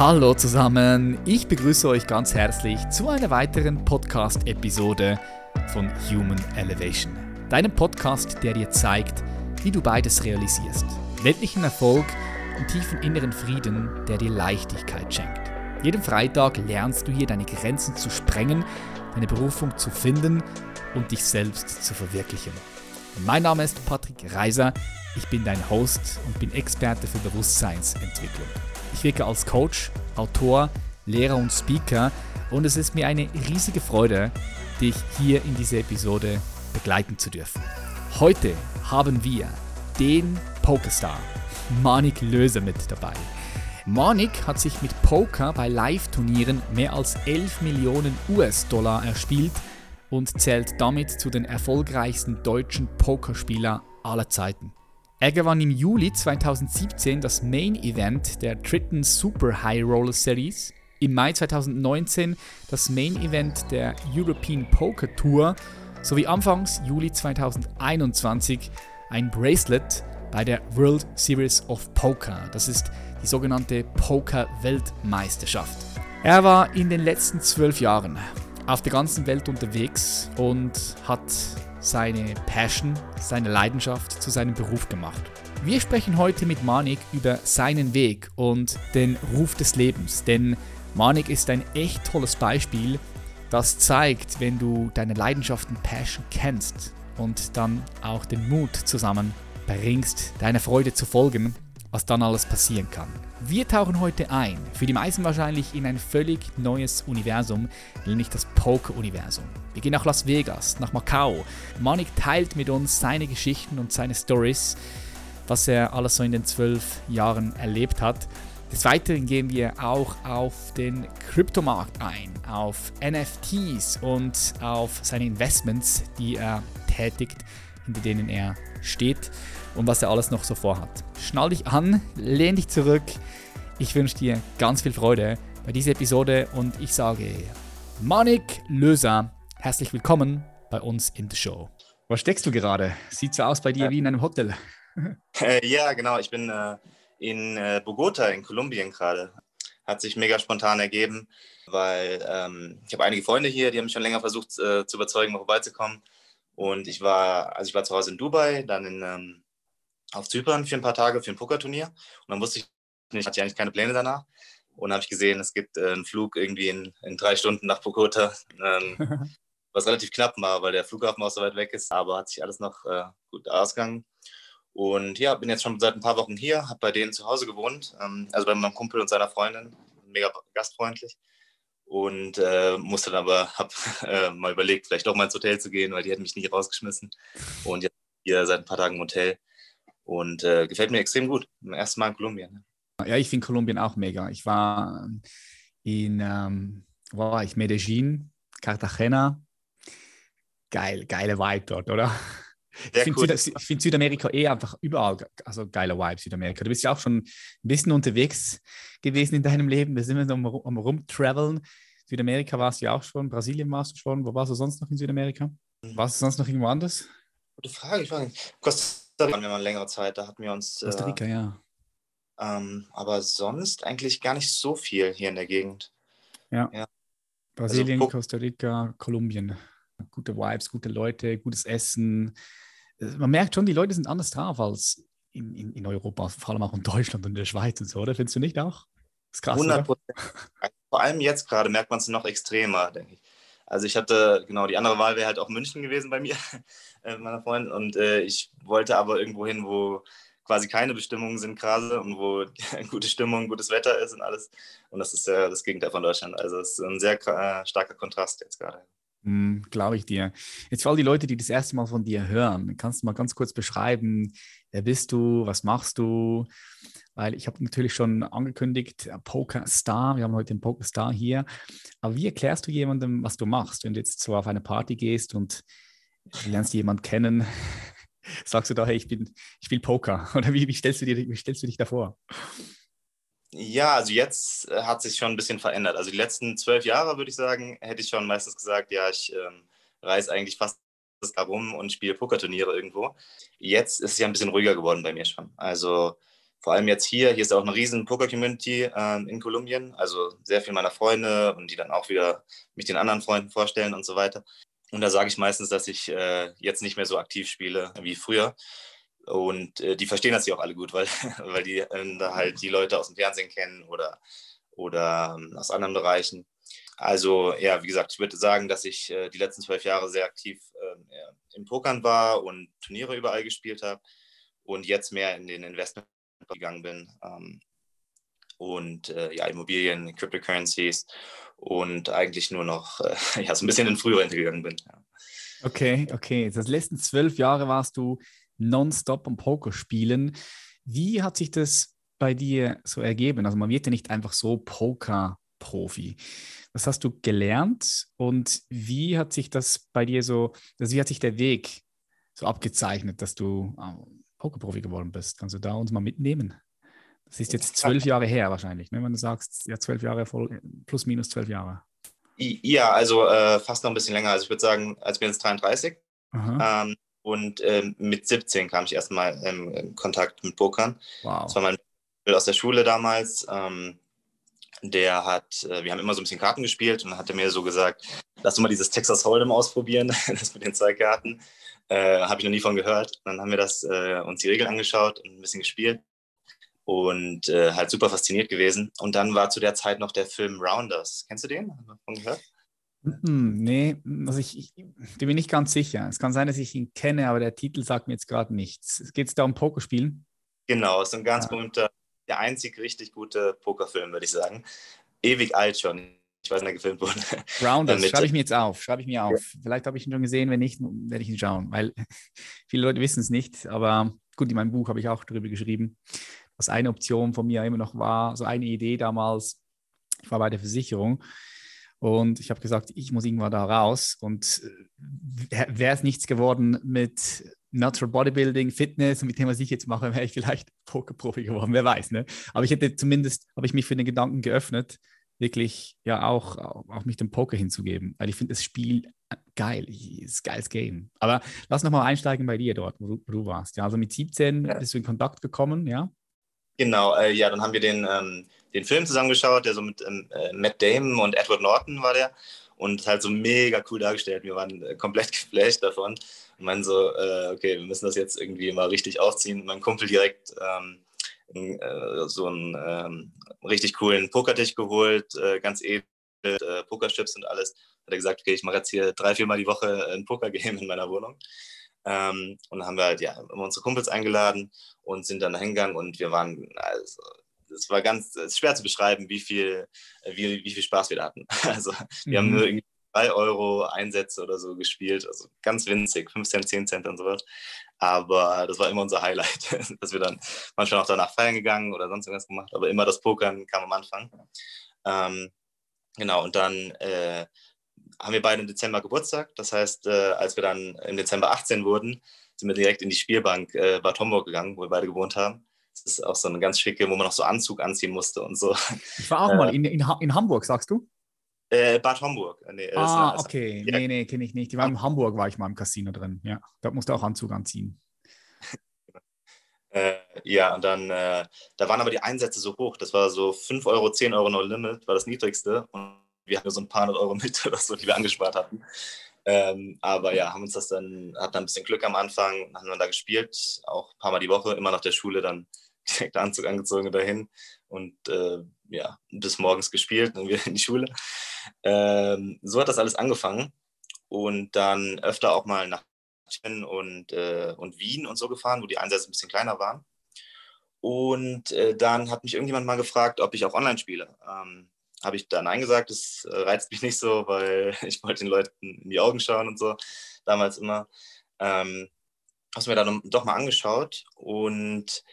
Hallo zusammen, ich begrüße euch ganz herzlich zu einer weiteren Podcast-Episode von Human Elevation. Deinem Podcast, der dir zeigt, wie du beides realisierst. Weltlichen Erfolg und tiefen inneren Frieden, der dir Leichtigkeit schenkt. Jeden Freitag lernst du hier deine Grenzen zu sprengen, deine Berufung zu finden und dich selbst zu verwirklichen. Mein Name ist Patrick Reiser, ich bin dein Host und bin Experte für Bewusstseinsentwicklung. Ich wirke als Coach, Autor, Lehrer und Speaker und es ist mir eine riesige Freude, dich hier in dieser Episode begleiten zu dürfen. Heute haben wir den Pokerstar Manik Löser mit dabei. Manik hat sich mit Poker bei Live-Turnieren mehr als 11 Millionen US-Dollar erspielt und zählt damit zu den erfolgreichsten deutschen Pokerspieler aller Zeiten. Er gewann im Juli 2017 das Main Event der dritten Super High Roller Series, im Mai 2019 das Main Event der European Poker Tour sowie anfangs Juli 2021 ein Bracelet bei der World Series of Poker. Das ist die sogenannte Poker-Weltmeisterschaft. Er war in den letzten zwölf Jahren auf der ganzen Welt unterwegs und hat seine Passion, seine Leidenschaft zu seinem Beruf gemacht. Wir sprechen heute mit Manik über seinen Weg und den Ruf des Lebens, denn Manik ist ein echt tolles Beispiel, das zeigt, wenn du deine Leidenschaften Passion kennst und dann auch den Mut zusammen bringst, deiner Freude zu folgen, was dann alles passieren kann. Wir tauchen heute ein, für die meisten wahrscheinlich in ein völlig neues Universum, nämlich das Poker-Universum. Wir gehen nach Las Vegas, nach Macau. Manik teilt mit uns seine Geschichten und seine Stories, was er alles so in den zwölf Jahren erlebt hat. Des Weiteren gehen wir auch auf den Kryptomarkt ein, auf NFTs und auf seine Investments, die er tätigt, hinter denen er steht und was er alles noch so vorhat. Schnall dich an, lehn dich zurück. Ich wünsche dir ganz viel Freude bei dieser Episode und ich sage Manik Löser, herzlich willkommen bei uns in der Show. Wo steckst du gerade? Sieht so aus bei dir ja. wie in einem Hotel. Äh, ja, genau. Ich bin äh, in äh, Bogota in Kolumbien gerade. Hat sich mega spontan ergeben, weil ähm, ich habe einige Freunde hier, die haben mich schon länger versucht äh, zu überzeugen, mal vorbeizukommen. Und ich war, also ich war zu Hause in Dubai, dann in, ähm, auf Zypern für ein paar Tage für ein Pokerturnier. Und dann wusste ich nicht, hatte ich eigentlich keine Pläne danach. Und habe ich gesehen, es gibt äh, einen Flug irgendwie in, in, drei Stunden nach Bogota, ähm, was relativ knapp war, weil der Flughafen auch so weit weg ist. Aber hat sich alles noch äh, gut ausgegangen. Und ja, bin jetzt schon seit ein paar Wochen hier, habe bei denen zu Hause gewohnt, ähm, also bei meinem Kumpel und seiner Freundin, mega gastfreundlich. Und äh, musste dann aber, habe äh, mal überlegt, vielleicht doch mal ins Hotel zu gehen, weil die hätten mich nicht rausgeschmissen. Und jetzt hier seit ein paar Tagen im Hotel und äh, gefällt mir extrem gut. Zum ersten Mal in Kolumbien. Ne? Ja, ich finde Kolumbien auch mega. Ich war in, ähm, war ich Medellin, Cartagena. Geil, geile Vibe dort, oder? ich finde cool. Süd find Südamerika eh einfach überall, also geiler Vibe Südamerika. Du bist ja auch schon ein bisschen unterwegs gewesen in deinem Leben. Wir sind immer am, am Rumtraveln. Südamerika warst du ja auch schon, Brasilien warst du schon. Wo warst du sonst noch in Südamerika? Warst du sonst noch irgendwo anders? Gute Frage, ich war in Costa waren wir mal längere Zeit, da hatten wir uns. Costa Rica, äh, ja. Ähm, aber sonst eigentlich gar nicht so viel hier in der Gegend. Ja. ja. Brasilien, also, Costa Rica, Kolumbien. Gute Vibes, gute Leute, gutes Essen. Äh, man merkt schon, die Leute sind anders drauf als in, in, in Europa, vor allem auch in Deutschland und in der Schweiz und so, oder? Findest du nicht auch? Das ist krass. 100 Prozent. Vor allem jetzt gerade merkt man es noch extremer, denke ich. Also ich hatte, genau, die andere Wahl wäre halt auch München gewesen bei mir, äh, meiner Freundin. Und äh, ich wollte aber irgendwo hin, wo quasi keine Bestimmungen sind gerade und wo gute Stimmung, gutes Wetter ist und alles. Und das ist äh, das Gegenteil von Deutschland. Also es ist ein sehr äh, starker Kontrast jetzt gerade. Mm, Glaube ich dir. Jetzt für all die Leute, die das erste Mal von dir hören, kannst du mal ganz kurz beschreiben, wer bist du, was machst du? Weil ich habe natürlich schon angekündigt, Poker Star, wir haben heute den Poker Star hier. Aber wie erklärst du jemandem, was du machst, wenn du jetzt so auf eine Party gehst und lernst jemanden kennen? Sagst du da, hey, ich, bin, ich spiele Poker? Oder wie, wie, stellst du dir, wie stellst du dich da vor? Ja, also jetzt äh, hat sich schon ein bisschen verändert. Also die letzten zwölf Jahre, würde ich sagen, hätte ich schon meistens gesagt, ja, ich ähm, reise eigentlich fast das rum und spiele Pokerturniere irgendwo. Jetzt ist es ja ein bisschen ruhiger geworden bei mir schon. Also vor allem jetzt hier, hier ist auch eine riesen Poker-Community äh, in Kolumbien, also sehr viele meiner Freunde und die dann auch wieder mich den anderen Freunden vorstellen und so weiter. Und da sage ich meistens, dass ich äh, jetzt nicht mehr so aktiv spiele wie früher. Und äh, die verstehen das ja auch alle gut, weil, weil die äh, da halt die Leute aus dem Fernsehen kennen oder, oder ähm, aus anderen Bereichen. Also ja, wie gesagt, ich würde sagen, dass ich äh, die letzten zwölf Jahre sehr aktiv ähm, im Pokern war und Turniere überall gespielt habe und jetzt mehr in den Investment gegangen bin. Ähm, und äh, ja, Immobilien, Cryptocurrencies und eigentlich nur noch äh, ja, so ein bisschen in Frührente gegangen bin. Ja. Okay, okay. Das letzten zwölf Jahre warst du nonstop am Poker spielen. Wie hat sich das bei dir so ergeben? Also man wird ja nicht einfach so Poker-Profi. Was hast du gelernt und wie hat sich das bei dir so, also wie hat sich der Weg so abgezeichnet, dass du ähm, Pokerprofi geworden bist? Kannst du da uns mal mitnehmen? Das ist jetzt zwölf Jahre her wahrscheinlich, ne? wenn du sagst, ja, zwölf Jahre, voll, plus minus zwölf Jahre. Ja, also äh, fast noch ein bisschen länger. Also ich würde sagen, als bin jetzt 33. Ähm, und ähm, mit 17 kam ich erstmal in Kontakt mit Pokern. Wow. Das war mein aus der Schule damals. Ähm, der hat, äh, wir haben immer so ein bisschen Karten gespielt und dann hat er mir so gesagt, lass du mal dieses Texas Hold'em ausprobieren, das mit den zwei Karten. Äh, Habe ich noch nie von gehört. Dann haben wir das, äh, uns die Regeln angeschaut und ein bisschen gespielt und äh, halt super fasziniert gewesen. Und dann war zu der Zeit noch der Film Rounders. Kennst du den? Hast du davon gehört? Hm, nee, also ich, ich, bin mir nicht ganz sicher. Es kann sein, dass ich ihn kenne, aber der Titel sagt mir jetzt gerade nichts. Geht es da um Pokerspielen? Genau, es ist ein ganz ja. berühmter der einzig richtig gute Pokerfilm, würde ich sagen. Ewig alt schon. Ich weiß nicht, gefilmt wurde. Rounders, schreibe ich mir jetzt auf. Schreibe ich mir auf. Ja. Vielleicht habe ich ihn schon gesehen, wenn nicht, werde ich ihn schauen, weil viele Leute wissen es nicht. Aber gut, in meinem Buch habe ich auch darüber geschrieben, was eine Option von mir immer noch war, so eine Idee damals. Ich war bei der Versicherung und ich habe gesagt, ich muss irgendwann da raus. Und äh, wäre es nichts geworden mit Natural Bodybuilding, Fitness und mit dem, was ich jetzt mache, wäre ich vielleicht Pokerprofi geworden, wer weiß. Ne? Aber ich hätte zumindest, habe ich mich für den Gedanken geöffnet, wirklich ja auch, auch mich dem Poker hinzugeben, weil ich finde das Spiel geil, ist geiles Game. Aber lass nochmal einsteigen bei dir dort, wo du, wo du warst. Ja, also mit 17 ja. bist du in Kontakt gekommen, ja? Genau, äh, ja, dann haben wir den, ähm, den Film zusammengeschaut, der so mit ähm, äh, Matt Damon und Edward Norton war der und halt so mega cool dargestellt. Wir waren äh, komplett geflasht davon und meinen so, äh, okay, wir müssen das jetzt irgendwie mal richtig aufziehen. Mein Kumpel direkt ähm, äh, so einen ähm, richtig coolen Pokertisch geholt, äh, ganz edel, äh, Pokerchips und alles. Hat er gesagt, okay, ich mache jetzt hier drei, viermal die Woche ein Pokergame in meiner Wohnung. Ähm, und dann haben wir halt ja immer unsere Kumpels eingeladen und sind dann hingegangen und wir waren, also es war ganz es ist schwer zu beschreiben, wie viel, wie, wie viel Spaß wir da hatten. Also wir mhm. haben nur irgendwie drei Euro Einsätze oder so gespielt, also ganz winzig, 5 Cent, 10 Cent und so was. Aber das war immer unser Highlight, dass wir dann manchmal auch danach feiern gegangen oder sonst irgendwas gemacht, aber immer das Pokern kam am Anfang. Ähm, genau, und dann äh, haben wir beide im Dezember Geburtstag. Das heißt, äh, als wir dann im Dezember 18 wurden, sind wir direkt in die Spielbank äh, Bad Homburg gegangen, wo wir beide gewohnt haben. Das ist auch so eine ganz schicke, wo man noch so Anzug anziehen musste und so. Ich war auch äh, mal in, in, in, Hamburg, sagst du? Äh, Bad Homburg. Äh, nee, ah, okay. Ja. Nee, nee, kenne ich nicht. Die war in Hamburg, war ich mal im Casino drin. Ja, da musste auch Anzug anziehen. Äh, ja, und dann, äh, da waren aber die Einsätze so hoch. Das war so 5 Euro, 10 Euro No Limit, war das niedrigste. Und wir hatten so ein paar hundert Euro mit oder so, die wir angespart hatten. Ähm, aber ja, haben uns das dann, hatten ein bisschen Glück am Anfang, haben dann da gespielt, auch ein paar Mal die Woche, immer nach der Schule dann direkt Anzug angezogen dahin und äh, ja, bis morgens gespielt, dann wieder in die Schule. Ähm, so hat das alles angefangen und dann öfter auch mal nach München und, äh, und Wien und so gefahren, wo die Einsätze ein bisschen kleiner waren. Und äh, dann hat mich irgendjemand mal gefragt, ob ich auch online spiele. Ähm, habe ich da Nein gesagt. Das äh, reizt mich nicht so, weil ich wollte den Leuten in die Augen schauen und so, damals immer. Ähm, habe mir dann doch mal angeschaut und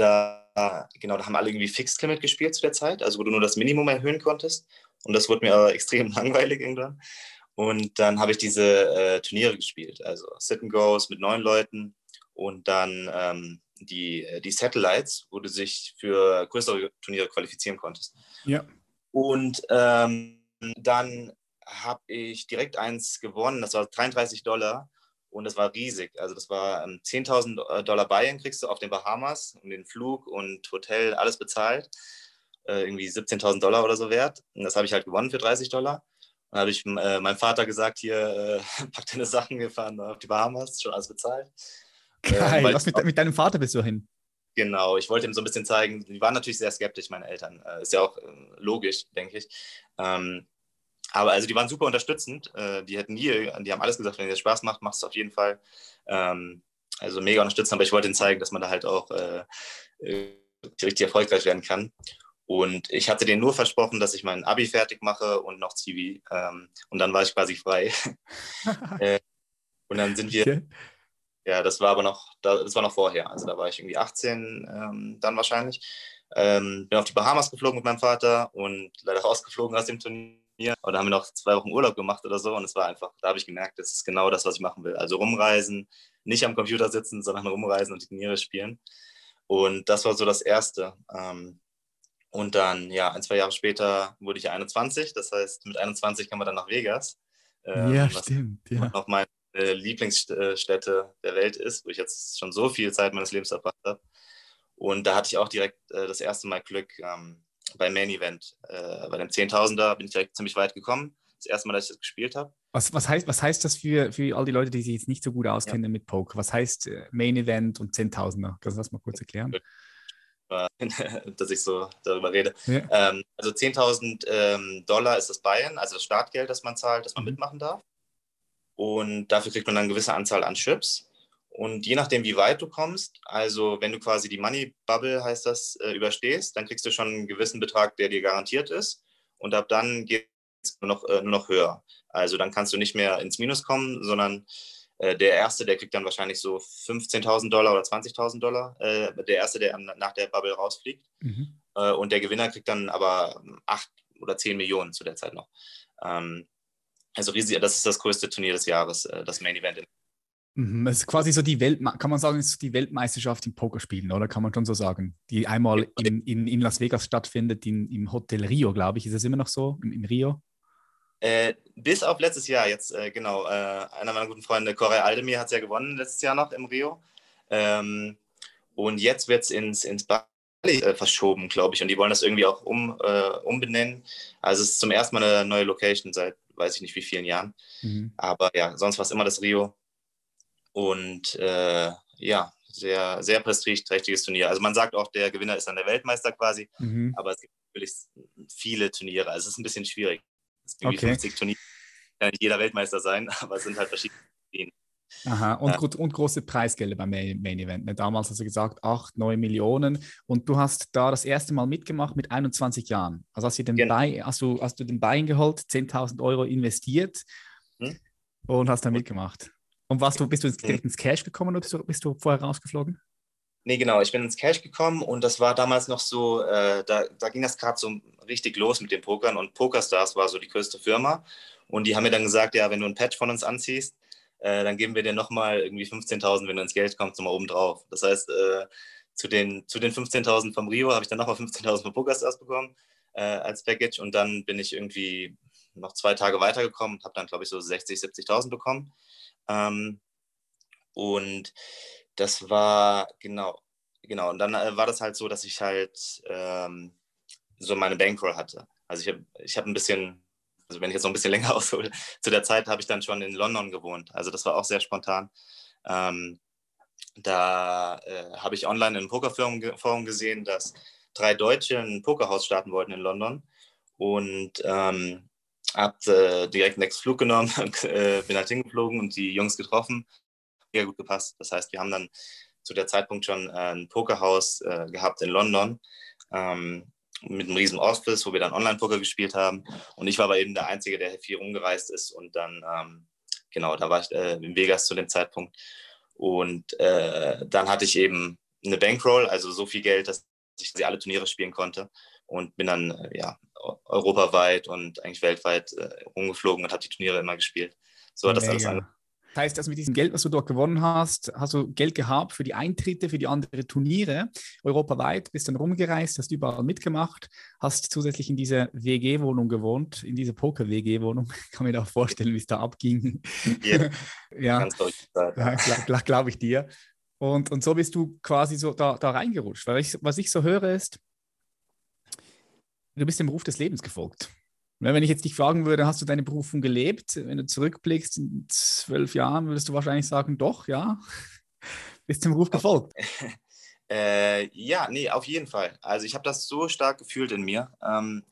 da, genau, da haben alle irgendwie Fixed Limit gespielt zu der Zeit, also wo du nur das Minimum erhöhen konntest. Und das wurde mir aber extrem langweilig irgendwann. Und dann habe ich diese äh, Turniere gespielt, also Sit and Goes mit neun Leuten und dann ähm, die, die Satellites, wo du dich für größere Turniere qualifizieren konntest. Ja. Und ähm, dann habe ich direkt eins gewonnen, das war 33 Dollar. Und das war riesig. Also das war ähm, 10.000 Dollar Bayern kriegst du auf den Bahamas und den Flug und Hotel, alles bezahlt. Äh, irgendwie 17.000 Dollar oder so wert. Und das habe ich halt gewonnen für 30 Dollar. Dann habe ich äh, meinem Vater gesagt, hier, äh, pack deine Sachen, wir fahren auf die Bahamas, schon alles bezahlt. Geil, äh, was mit, mit, deinem Vater bist du hin? Genau, ich wollte ihm so ein bisschen zeigen, die waren natürlich sehr skeptisch, meine Eltern. Äh, ist ja auch äh, logisch, denke ich. Ähm, aber also die waren super unterstützend. Äh, die hätten nie, die haben alles gesagt, wenn dir Spaß macht, machst du es auf jeden Fall. Ähm, also mega unterstützend, aber ich wollte ihnen zeigen, dass man da halt auch äh, äh, richtig erfolgreich werden kann. Und ich hatte denen nur versprochen, dass ich mein Abi fertig mache und noch Zivi. Ähm, und dann war ich quasi frei. äh, und dann sind wir, okay. ja, das war aber noch, das war noch vorher. Also da war ich irgendwie 18 ähm, dann wahrscheinlich. Ähm, bin auf die Bahamas geflogen mit meinem Vater und leider rausgeflogen aus dem Turnier. Aber da haben wir noch zwei Wochen Urlaub gemacht oder so. Und es war einfach, da habe ich gemerkt, das ist genau das, was ich machen will. Also rumreisen, nicht am Computer sitzen, sondern rumreisen und die Turniere spielen. Und das war so das Erste. Ähm, und dann, ja, ein, zwei Jahre später wurde ich 21. Das heißt, mit 21 kam man dann nach Vegas. Ähm, ja, stimmt. Ja. Noch meine Lieblingsstätte der Welt ist, wo ich jetzt schon so viel Zeit meines Lebens verbracht habe. Und da hatte ich auch direkt äh, das erste Mal Glück ähm, beim Main Event. Äh, bei dem 10.000er bin ich direkt ziemlich weit gekommen. Das erste Mal, dass ich das gespielt habe. Was, was, heißt, was heißt das für, für all die Leute, die sich jetzt nicht so gut auskennen ja. mit Poker? Was heißt äh, Main Event und 10.000er? Kannst du das mal kurz erklären? dass ich so darüber rede. Ja. Ähm, also 10.000 ähm, Dollar ist das Bayern, also das Startgeld, das man zahlt, dass man mhm. mitmachen darf. Und dafür kriegt man dann eine gewisse Anzahl an Chips. Und je nachdem, wie weit du kommst, also wenn du quasi die Money Bubble, heißt das, äh, überstehst, dann kriegst du schon einen gewissen Betrag, der dir garantiert ist. Und ab dann geht es nur noch, äh, nur noch höher. Also dann kannst du nicht mehr ins Minus kommen, sondern äh, der Erste, der kriegt dann wahrscheinlich so 15.000 Dollar oder 20.000 Dollar. Der Erste, der nach der Bubble rausfliegt. Mhm. Und der Gewinner kriegt dann aber 8 oder 10 Millionen zu der Zeit noch. Ähm, also riesig, das ist das größte Turnier des Jahres, das Main Event. Mhm, es ist quasi so die Welt, kann man sagen, es ist die Weltmeisterschaft im Pokerspielen, oder kann man schon so sagen? Die einmal in, in, in Las Vegas stattfindet, in, im Hotel Rio, glaube ich. Ist es immer noch so, in, in Rio? Äh, bis auf letztes Jahr jetzt, äh, genau. Äh, einer meiner guten Freunde, Corey Aldemir, hat es ja gewonnen letztes Jahr noch im Rio. Ähm, und jetzt wird es ins, ins Bali äh, verschoben, glaube ich. Und die wollen das irgendwie auch um, äh, umbenennen. Also es ist zum ersten Mal eine neue Location seit weiß ich nicht wie vielen Jahren. Mhm. Aber ja, sonst war es immer das Rio. Und äh, ja, sehr, sehr prestigeträchtiges Turnier. Also man sagt auch, der Gewinner ist dann der Weltmeister quasi, mhm. aber es gibt natürlich viele Turniere. Also es ist ein bisschen schwierig. Es gibt okay. 50 Turniere, kann nicht jeder Weltmeister sein, aber es sind halt verschiedene Turniere. Aha, und, ja. und große Preisgelder beim Main Event. Ne? Damals hast du gesagt, 8, 9 Millionen. Und du hast da das erste Mal mitgemacht mit 21 Jahren. Also hast du den, genau. Buy, hast du, hast du den Bein geholt, 10.000 Euro investiert hm? und hast da mitgemacht. Und warst du, bist du direkt ins Cash gekommen oder bist du, bist du vorher rausgeflogen? Nee, genau. Ich bin ins Cash gekommen und das war damals noch so, äh, da, da ging das gerade so richtig los mit den Pokern und PokerStars war so die größte Firma. Und die haben mir dann gesagt, ja, wenn du ein Patch von uns anziehst, äh, dann geben wir dir nochmal irgendwie 15.000, wenn du ins Geld kommst, nochmal oben drauf. Das heißt, äh, zu den, zu den 15.000 vom Rio habe ich dann nochmal 15.000 von PokerStars bekommen äh, als Package und dann bin ich irgendwie noch zwei Tage weitergekommen und habe dann, glaube ich, so 60.000, 70.000 bekommen. Ähm, und das war, genau, genau. Und dann äh, war das halt so, dass ich halt ähm, so meine Bankroll hatte. Also ich habe ich hab ein bisschen, also wenn ich jetzt noch ein bisschen länger aushole, zu der Zeit habe ich dann schon in London gewohnt. Also das war auch sehr spontan. Ähm, da äh, habe ich online in einem Pokerforum gesehen, dass drei Deutsche ein Pokerhaus starten wollten in London. Und ähm, habe äh, direkt nächsten Flug genommen, äh, bin halt hingeflogen und die Jungs getroffen sehr gut gepasst. Das heißt, wir haben dann zu der Zeitpunkt schon äh, ein Pokerhaus äh, gehabt in London ähm, mit einem riesen Office, wo wir dann Online-Poker gespielt haben. Und ich war aber eben der Einzige, der viel rumgereist ist. Und dann, ähm, genau, da war ich äh, in Vegas zu dem Zeitpunkt. Und äh, dann hatte ich eben eine Bankroll, also so viel Geld, dass ich sie alle Turniere spielen konnte. Und bin dann äh, ja, europaweit und eigentlich weltweit äh, rumgeflogen und habe die Turniere immer gespielt. So hat das alles angefangen. Das heißt, also mit diesem Geld, was du dort gewonnen hast, hast du Geld gehabt für die Eintritte, für die anderen Turniere europaweit, bist dann rumgereist, hast überall mitgemacht, hast zusätzlich in dieser WG-Wohnung gewohnt, in dieser Poker-WG-Wohnung. Kann mir da vorstellen, wie es da abging. Yeah. ja, ganz ja, glaube glaub ich dir. Und, und so bist du quasi so da, da reingerutscht. Weil ich, was ich so höre ist, du bist dem Ruf des Lebens gefolgt. Wenn ich jetzt dich fragen würde, hast du deine Berufung gelebt? Wenn du zurückblickst in zwölf Jahren, würdest du wahrscheinlich sagen, doch, ja. Bist dem Ruf gefolgt? Äh, ja, nee, auf jeden Fall. Also ich habe das so stark gefühlt in mir, ähm,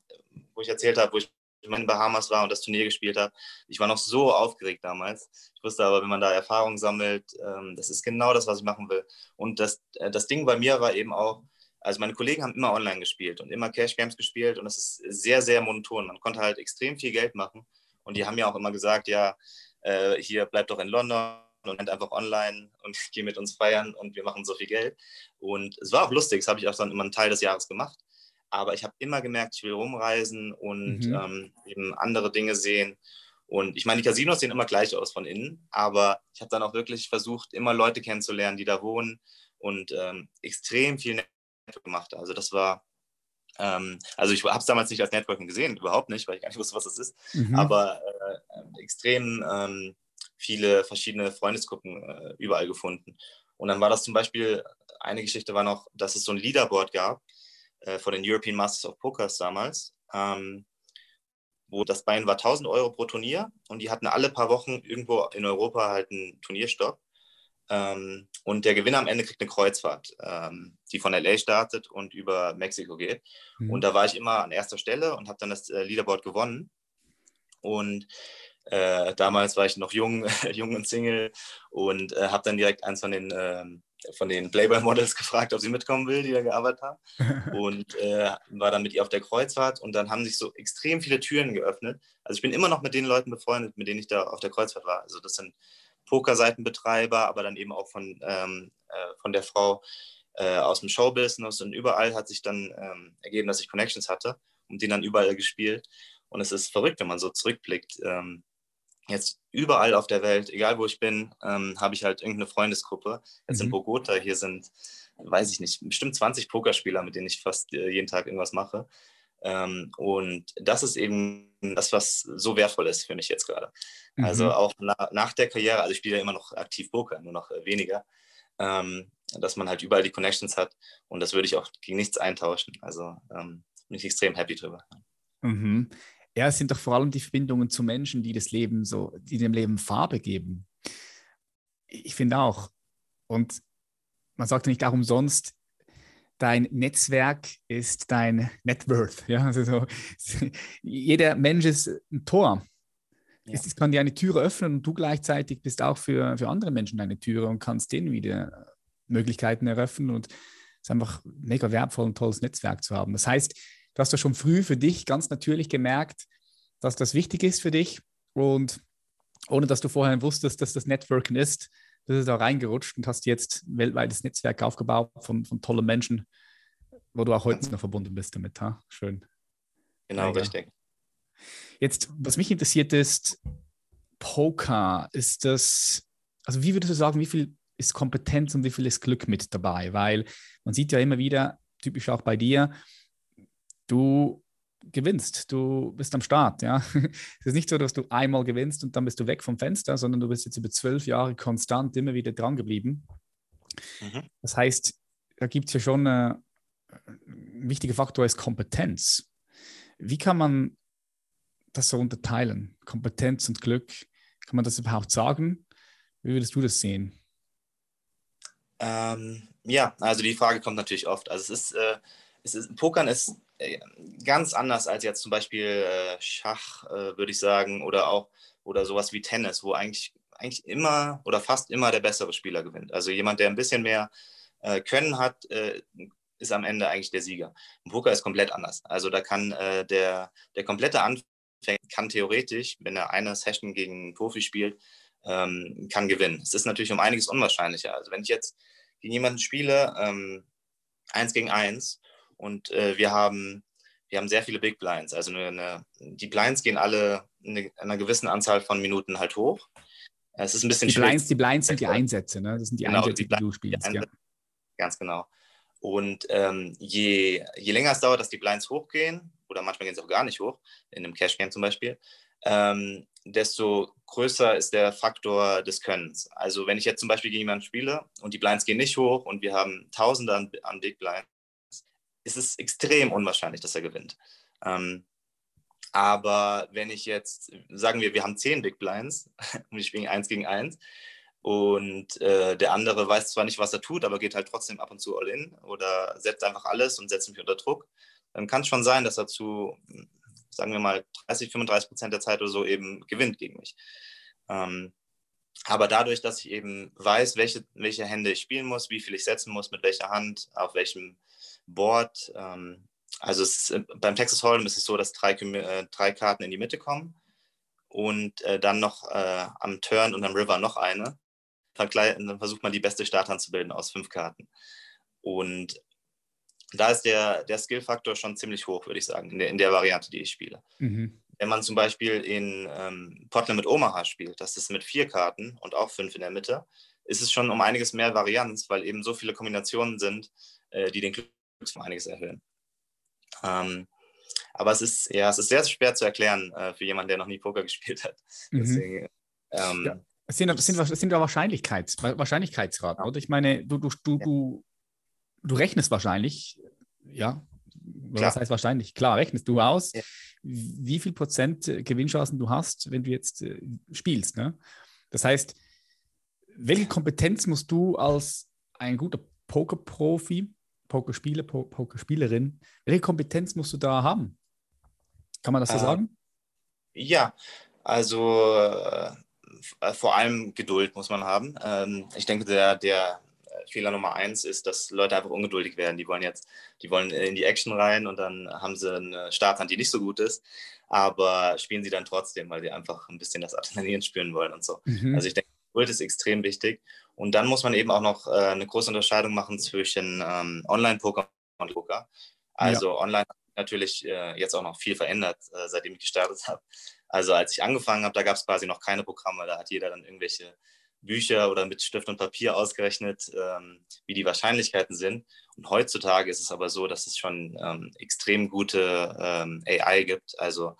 wo ich erzählt habe, wo ich in Bahamas war und das Turnier gespielt habe. Ich war noch so aufgeregt damals. Ich wusste aber, wenn man da Erfahrung sammelt, ähm, das ist genau das, was ich machen will. Und das, äh, das Ding bei mir war eben auch, also meine Kollegen haben immer online gespielt und immer Cash Games gespielt und das ist sehr, sehr monoton. Man konnte halt extrem viel Geld machen und die haben ja auch immer gesagt, ja, äh, hier bleib doch in London und einfach online und geh mit uns feiern und wir machen so viel Geld. Und es war auch lustig, das habe ich auch dann immer einen Teil des Jahres gemacht. Aber ich habe immer gemerkt, ich will rumreisen und mhm. ähm, eben andere Dinge sehen. Und ich meine, die Casinos sehen immer gleich aus von innen, aber ich habe dann auch wirklich versucht, immer Leute kennenzulernen, die da wohnen und ähm, extrem viel gemacht. Also das war, ähm, also ich habe es damals nicht als Networking gesehen, überhaupt nicht, weil ich gar nicht wusste, was das ist. Mhm. Aber äh, extrem ähm, viele verschiedene Freundesgruppen äh, überall gefunden. Und dann war das zum Beispiel, eine Geschichte war noch, dass es so ein Leaderboard gab äh, von den European Masters of Pokers damals. Ähm, wo das Bein war 1000 Euro pro Turnier und die hatten alle paar Wochen irgendwo in Europa halt einen Turnierstopp. Ähm, und der Gewinner am Ende kriegt eine Kreuzfahrt, ähm, die von LA startet und über Mexiko geht. Mhm. Und da war ich immer an erster Stelle und habe dann das äh, Leaderboard gewonnen. Und äh, damals war ich noch jung, jung und Single und äh, habe dann direkt eins von den, ähm, von den Playboy-Models gefragt, ob sie mitkommen will, die da gearbeitet haben. und äh, war dann mit ihr auf der Kreuzfahrt und dann haben sich so extrem viele Türen geöffnet. Also ich bin immer noch mit den Leuten befreundet, mit denen ich da auf der Kreuzfahrt war. Also das sind Pokerseitenbetreiber, aber dann eben auch von, ähm, äh, von der Frau äh, aus dem Showbusiness und überall hat sich dann ähm, ergeben, dass ich Connections hatte und die dann überall gespielt. Und es ist verrückt, wenn man so zurückblickt. Ähm, jetzt überall auf der Welt, egal wo ich bin, ähm, habe ich halt irgendeine Freundesgruppe. Jetzt mhm. in Bogota, hier sind, weiß ich nicht, bestimmt 20 Pokerspieler, mit denen ich fast äh, jeden Tag irgendwas mache. Ähm, und das ist eben das, was so wertvoll ist für mich jetzt gerade. Also mhm. Also auch na, nach der Karriere, also ich spiele ja immer noch aktiv Poker, nur noch äh, weniger, ähm, dass man halt überall die Connections hat und das würde ich auch gegen nichts eintauschen. Also ähm, bin ich extrem happy drüber. Mhm. Ja, es sind doch vor allem die Verbindungen zu Menschen, die das Leben so, die dem Leben Farbe geben. Ich finde auch. Und man sagt ja nicht auch umsonst, dein Netzwerk ist dein Net Worth. Ja? Also so, jeder Mensch ist ein Tor. Ja. Es kann dir eine Türe öffnen und du gleichzeitig bist auch für, für andere Menschen eine Türe und kannst denen wieder Möglichkeiten eröffnen. Und es ist einfach mega wertvoll, ein tolles Netzwerk zu haben. Das heißt, du hast ja schon früh für dich ganz natürlich gemerkt, dass das wichtig ist für dich. Und ohne dass du vorher wusstest, dass das Networking ist, du bist da reingerutscht und hast jetzt ein weltweites Netzwerk aufgebaut von, von tollen Menschen, wo du auch heute noch verbunden bist damit. Ha? Schön. Genau, ja, richtig. Jetzt, was mich interessiert ist, Poker, ist das, also wie würdest du sagen, wie viel ist Kompetenz und wie viel ist Glück mit dabei? Weil man sieht ja immer wieder, typisch auch bei dir, du gewinnst, du bist am Start. Ja? Es ist nicht so, dass du einmal gewinnst und dann bist du weg vom Fenster, sondern du bist jetzt über zwölf Jahre konstant immer wieder dran geblieben. Mhm. Das heißt, da gibt es ja schon eine, ein wichtiger Faktor ist Kompetenz. Wie kann man das so unterteilen? Kompetenz und Glück. Kann man das überhaupt sagen? Wie würdest du das sehen? Ähm, ja, also die Frage kommt natürlich oft. Also es ist, äh, es ist Pokern ist äh, ganz anders als jetzt zum Beispiel äh, Schach, äh, würde ich sagen, oder auch oder sowas wie Tennis, wo eigentlich, eigentlich immer oder fast immer der bessere Spieler gewinnt. Also jemand, der ein bisschen mehr äh, Können hat, äh, ist am Ende eigentlich der Sieger. Im Poker ist komplett anders. Also da kann äh, der, der komplette Anfänger kann theoretisch, wenn er eine Session gegen einen Profi spielt, ähm, kann gewinnen. Es ist natürlich um einiges unwahrscheinlicher. Also wenn ich jetzt gegen jemanden spiele, ähm, eins gegen eins, und äh, wir, haben, wir haben sehr viele Big Blinds. Also eine, eine, die Blinds gehen alle in einer gewissen Anzahl von Minuten halt hoch. Es ist ein bisschen die Blinds, die Blinds sind die Einsätze, ne? Das sind die genau, Einsätze, die, die, du spielst. Ja. Ganz genau. Und ähm, je, je länger es dauert, dass die Blinds hochgehen, oder manchmal gehen sie auch gar nicht hoch, in einem Cash-Game zum Beispiel, ähm, desto größer ist der Faktor des Könnens. Also wenn ich jetzt zum Beispiel gegen jemanden spiele und die Blinds gehen nicht hoch und wir haben Tausende an, an Big Blinds, ist es extrem unwahrscheinlich, dass er gewinnt. Ähm, aber wenn ich jetzt, sagen wir, wir haben zehn Big Blinds und wir spielen eins gegen eins und äh, der andere weiß zwar nicht, was er tut, aber geht halt trotzdem ab und zu all in oder setzt einfach alles und setzt mich unter Druck, dann kann es schon sein, dass er zu, sagen wir mal, 30, 35 Prozent der Zeit oder so eben gewinnt gegen mich. Ähm, aber dadurch, dass ich eben weiß, welche, welche Hände ich spielen muss, wie viel ich setzen muss, mit welcher Hand, auf welchem Board, ähm, also ist, äh, beim Texas Hold'em ist es so, dass drei, äh, drei Karten in die Mitte kommen und äh, dann noch äh, am Turn und am River noch eine. Dann versucht man die beste Starthand zu bilden aus fünf Karten. Und da ist der, der Skill-Faktor schon ziemlich hoch, würde ich sagen, in der, in der Variante, die ich spiele. Mhm. Wenn man zum Beispiel in ähm, Portland mit Omaha spielt, das ist mit vier Karten und auch fünf in der Mitte, ist es schon um einiges mehr Varianz, weil eben so viele Kombinationen sind, äh, die den um einiges erhöhen. Ähm, aber es ist, ja, es ist sehr schwer zu erklären äh, für jemanden, der noch nie Poker gespielt hat. Mhm. Deswegen, ähm, ja. Es sind, es sind, sind Wahrscheinlichkeits, Wahrscheinlichkeitsraten, oder? Ich meine, du, du, du, du, du rechnest wahrscheinlich, ja, Klar. was heißt wahrscheinlich? Klar, rechnest du aus, ja. wie viel Prozent äh, Gewinnchancen du hast, wenn du jetzt äh, spielst. Ne? Das heißt, welche Kompetenz musst du als ein guter Poker-Profi Pokerspieler, po Pokerspielerin. Welche Kompetenz musst du da haben? Kann man das so äh, sagen? Ja, also äh, vor allem Geduld muss man haben. Ähm, ich denke, der, der Fehler Nummer eins ist, dass Leute einfach ungeduldig werden. Die wollen jetzt, die wollen in die Action rein und dann haben sie eine Starthand, die nicht so gut ist, aber spielen sie dann trotzdem, weil sie einfach ein bisschen das Adrenalin spüren wollen und so. Mhm. Also ich denke, Geduld ist extrem wichtig. Und dann muss man eben auch noch äh, eine große Unterscheidung machen zwischen ähm, Online-Poker und Poker. Also ja. online hat natürlich äh, jetzt auch noch viel verändert, äh, seitdem ich gestartet habe. Also als ich angefangen habe, da gab es quasi noch keine Programme, da hat jeder dann irgendwelche Bücher oder mit Stift und Papier ausgerechnet, ähm, wie die Wahrscheinlichkeiten sind. Und heutzutage ist es aber so, dass es schon ähm, extrem gute ähm, AI gibt. Also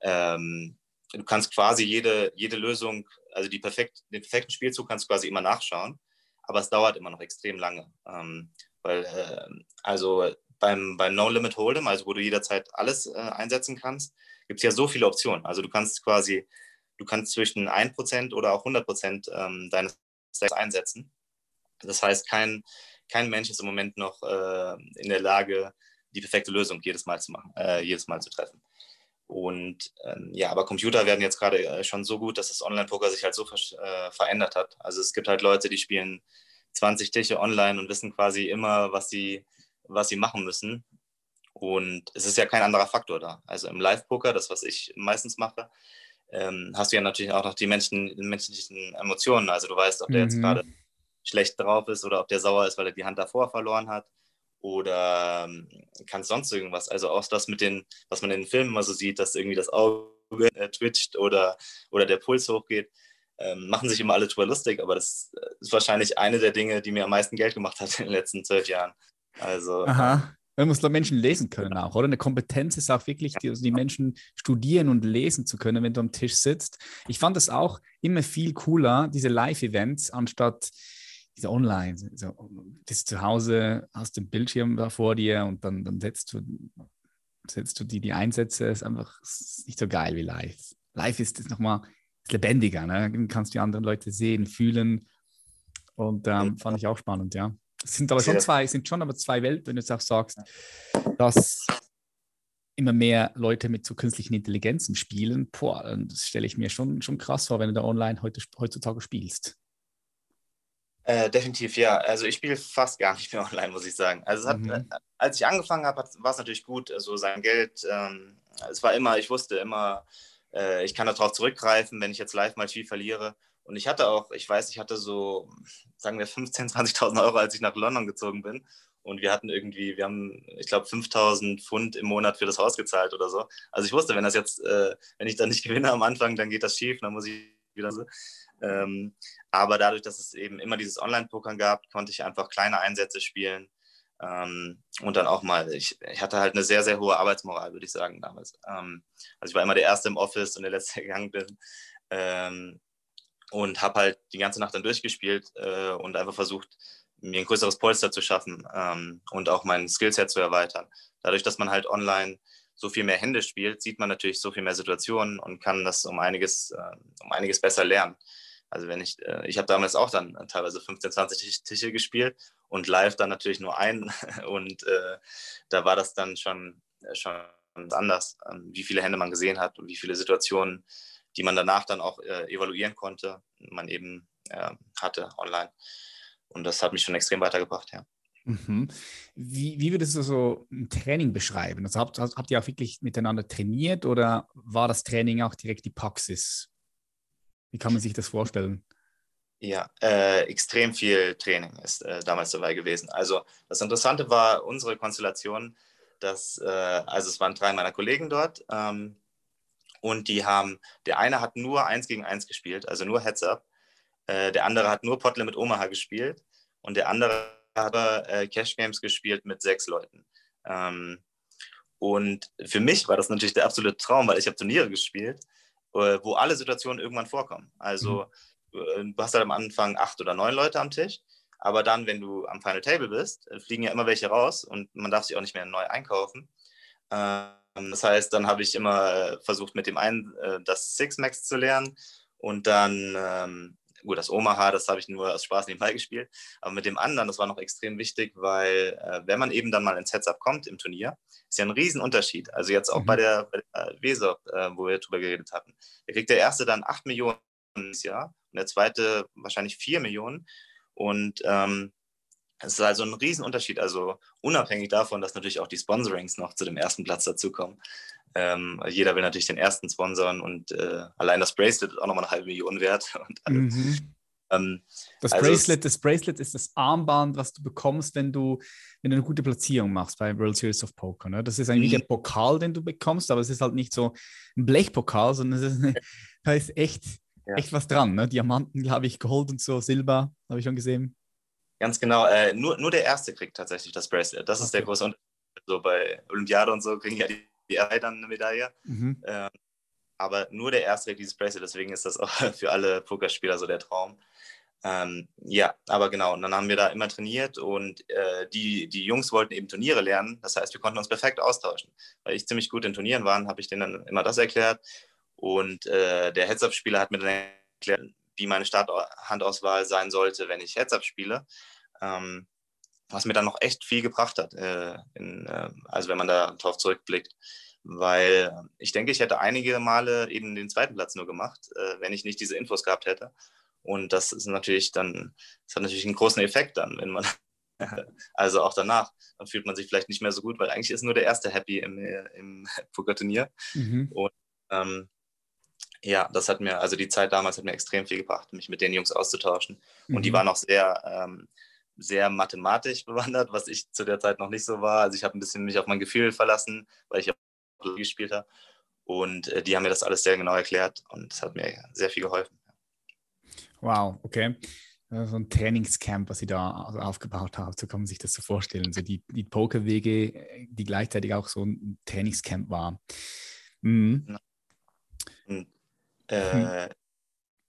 ähm, du kannst quasi jede, jede Lösung also die perfekt, den perfekten Spielzug kannst du quasi immer nachschauen, aber es dauert immer noch extrem lange. Ähm, weil, äh, also beim, beim No Limit Hold'em, also wo du jederzeit alles äh, einsetzen kannst, gibt es ja so viele Optionen. Also du kannst quasi, du kannst zwischen 1% oder auch 100% ähm, deines Stacks einsetzen. Das heißt, kein, kein Mensch ist im Moment noch äh, in der Lage, die perfekte Lösung jedes Mal zu machen, äh, jedes Mal zu treffen. Und ähm, ja, aber Computer werden jetzt gerade äh, schon so gut, dass das Online-Poker sich halt so äh, verändert hat. Also es gibt halt Leute, die spielen 20 Tische online und wissen quasi immer, was sie, was sie machen müssen. Und es ist ja kein anderer Faktor da. Also im Live-Poker, das, was ich meistens mache, ähm, hast du ja natürlich auch noch die Menschen, menschlichen Emotionen. Also du weißt, ob der mhm. jetzt gerade schlecht drauf ist oder ob der sauer ist, weil er die Hand davor verloren hat oder ähm, kannst sonst irgendwas. Also auch das mit den, was man in den Filmen immer so sieht, dass irgendwie das Auge äh, twitcht oder, oder der Puls hochgeht. Ähm, machen sich immer alle drüber lustig, aber das äh, ist wahrscheinlich eine der Dinge, die mir am meisten Geld gemacht hat in den letzten zwölf Jahren. Also, Aha. Man muss Menschen lesen können auch, oder? Eine Kompetenz ist auch wirklich, die, also die Menschen studieren und lesen zu können, wenn du am Tisch sitzt. Ich fand das auch immer viel cooler, diese Live-Events, anstatt diese Online, so, bist zu Hause, hast den Bildschirm da vor dir und dann, dann setzt du, setzt du die, die Einsätze, ist einfach ist nicht so geil wie live. Live ist es nochmal ist lebendiger, ne? Dann kannst du die anderen Leute sehen, fühlen und ähm, fand ich auch spannend, ja. Es sind aber schon zwei, sind schon aber zwei Welten, wenn du jetzt auch sagst, dass immer mehr Leute mit so künstlichen Intelligenzen spielen. Boah, das stelle ich mir schon, schon krass vor, wenn du da online heute, heutzutage spielst. Äh, definitiv, ja. Also ich spiele fast gar nicht mehr online, muss ich sagen. Also hat, mhm. äh, als ich angefangen habe, war es natürlich gut, so also sein Geld. Ähm, es war immer, ich wusste immer, äh, ich kann darauf zurückgreifen, wenn ich jetzt live mal viel verliere. Und ich hatte auch, ich weiß, ich hatte so, sagen wir 15.000, 20.000 Euro, als ich nach London gezogen bin. Und wir hatten irgendwie, wir haben, ich glaube, 5000 Pfund im Monat für das Haus gezahlt oder so. Also ich wusste, wenn das jetzt, äh, wenn ich dann nicht gewinne am Anfang, dann geht das schief, dann muss ich so. Ähm, aber dadurch, dass es eben immer dieses Online-Pokern gab, konnte ich einfach kleine Einsätze spielen. Ähm, und dann auch mal, ich, ich, hatte halt eine sehr, sehr hohe Arbeitsmoral, würde ich sagen, damals. Ähm, also ich war immer der Erste im Office und der Letzte gegangen bin. Ähm, und habe halt die ganze Nacht dann durchgespielt äh, und einfach versucht, mir ein größeres Polster zu schaffen ähm, und auch mein Skillset zu erweitern. Dadurch, dass man halt online so viel mehr Hände spielt, sieht man natürlich so viel mehr Situationen und kann das um einiges, äh, um einiges besser lernen. Also wenn ich, äh, ich habe damals auch dann teilweise 15, 20 Tische gespielt und live dann natürlich nur einen und äh, da war das dann schon, äh, schon anders, ähm, wie viele Hände man gesehen hat und wie viele Situationen, die man danach dann auch äh, evaluieren konnte, man eben äh, hatte online. Und das hat mich schon extrem weitergebracht, ja. Mhm. Wie, wie würdest du so ein Training beschreiben? Also habt, habt ihr auch wirklich miteinander trainiert oder war das Training auch direkt die Praxis? Wie kann man sich das vorstellen? Ja, äh, extrem viel Training ist äh, damals dabei gewesen. Also das Interessante war unsere Konstellation, dass, äh, also es waren drei meiner Kollegen dort ähm, und die haben, der eine hat nur eins gegen eins gespielt, also nur Heads-Up, äh, der andere hat nur Potle mit Omaha gespielt und der andere habe äh, Cash Games gespielt mit sechs Leuten. Ähm, und für mich war das natürlich der absolute Traum, weil ich habe Turniere gespielt, äh, wo alle Situationen irgendwann vorkommen. Also mhm. äh, du hast halt am Anfang acht oder neun Leute am Tisch, aber dann, wenn du am Final Table bist, äh, fliegen ja immer welche raus und man darf sich auch nicht mehr neu einkaufen. Ähm, das heißt, dann habe ich immer äh, versucht, mit dem einen äh, das Six Max zu lernen und dann ähm, gut, das Omaha, das habe ich nur aus Spaß nebenbei gespielt. Aber mit dem anderen, das war noch extrem wichtig, weil äh, wenn man eben dann mal ins Heads-Up kommt im Turnier, ist ja ein Riesenunterschied. Also jetzt auch mhm. bei der, bei der WESOP, äh, wo wir drüber geredet hatten. Da kriegt der Erste dann 8 Millionen dieses Jahr und der Zweite wahrscheinlich 4 Millionen. Und ähm, es ist also ein Riesenunterschied. Also unabhängig davon, dass natürlich auch die Sponsorings noch zu dem ersten Platz dazukommen. Ähm, jeder will natürlich den ersten sponsern und äh, allein das Bracelet ist auch nochmal eine halbe Million wert. Und, mhm. ähm, das, also Bracelet, das Bracelet ist das Armband, was du bekommst, wenn du, wenn du eine gute Platzierung machst bei World Series of Poker. Ne? Das ist eigentlich mhm. der Pokal, den du bekommst, aber es ist halt nicht so ein Blechpokal, sondern es ist eine, da ist echt, ja. echt was dran. Ne? Diamanten, glaube ich, Gold und so, Silber, habe ich schon gesehen. Ganz genau. Äh, nur, nur der Erste kriegt tatsächlich das Bracelet. Das okay. ist der große Unterschied. So bei Olympiade und so kriegen ja die die RI dann eine Medaille. Mhm. Ähm, aber nur der erste dieses Bracelet, deswegen ist das auch für alle Pokerspieler so der Traum. Ähm, ja, aber genau, und dann haben wir da immer trainiert und äh, die, die Jungs wollten eben Turniere lernen. Das heißt, wir konnten uns perfekt austauschen. Weil ich ziemlich gut in Turnieren war, habe ich denen dann immer das erklärt. Und äh, der Heads-Up-Spieler hat mir dann erklärt, wie meine Starthandauswahl sein sollte, wenn ich Heads-Up spiele. Ähm, was mir dann noch echt viel gebracht hat, äh, in, äh, also wenn man da drauf zurückblickt. Weil ich denke, ich hätte einige Male eben den zweiten Platz nur gemacht, äh, wenn ich nicht diese Infos gehabt hätte. Und das ist natürlich dann, das hat natürlich einen großen Effekt dann, wenn man, also auch danach, dann fühlt man sich vielleicht nicht mehr so gut, weil eigentlich ist nur der erste happy im, im Pokerturnier. Mhm. Und ähm, ja, das hat mir, also die Zeit damals hat mir extrem viel gebracht, mich mit den Jungs auszutauschen. Und die mhm. waren auch sehr, ähm, sehr mathematisch bewandert, was ich zu der Zeit noch nicht so war. Also ich habe ein bisschen mich auf mein Gefühl verlassen, weil ich auch gespielt habe. Und äh, die haben mir das alles sehr genau erklärt und es hat mir sehr viel geholfen. Wow, okay. So ein Trainingscamp, was Sie da aufgebaut haben, so kann man sich das so vorstellen. So die, die Pokerwege, die gleichzeitig auch so ein Trainingscamp war. Mhm. Und, äh,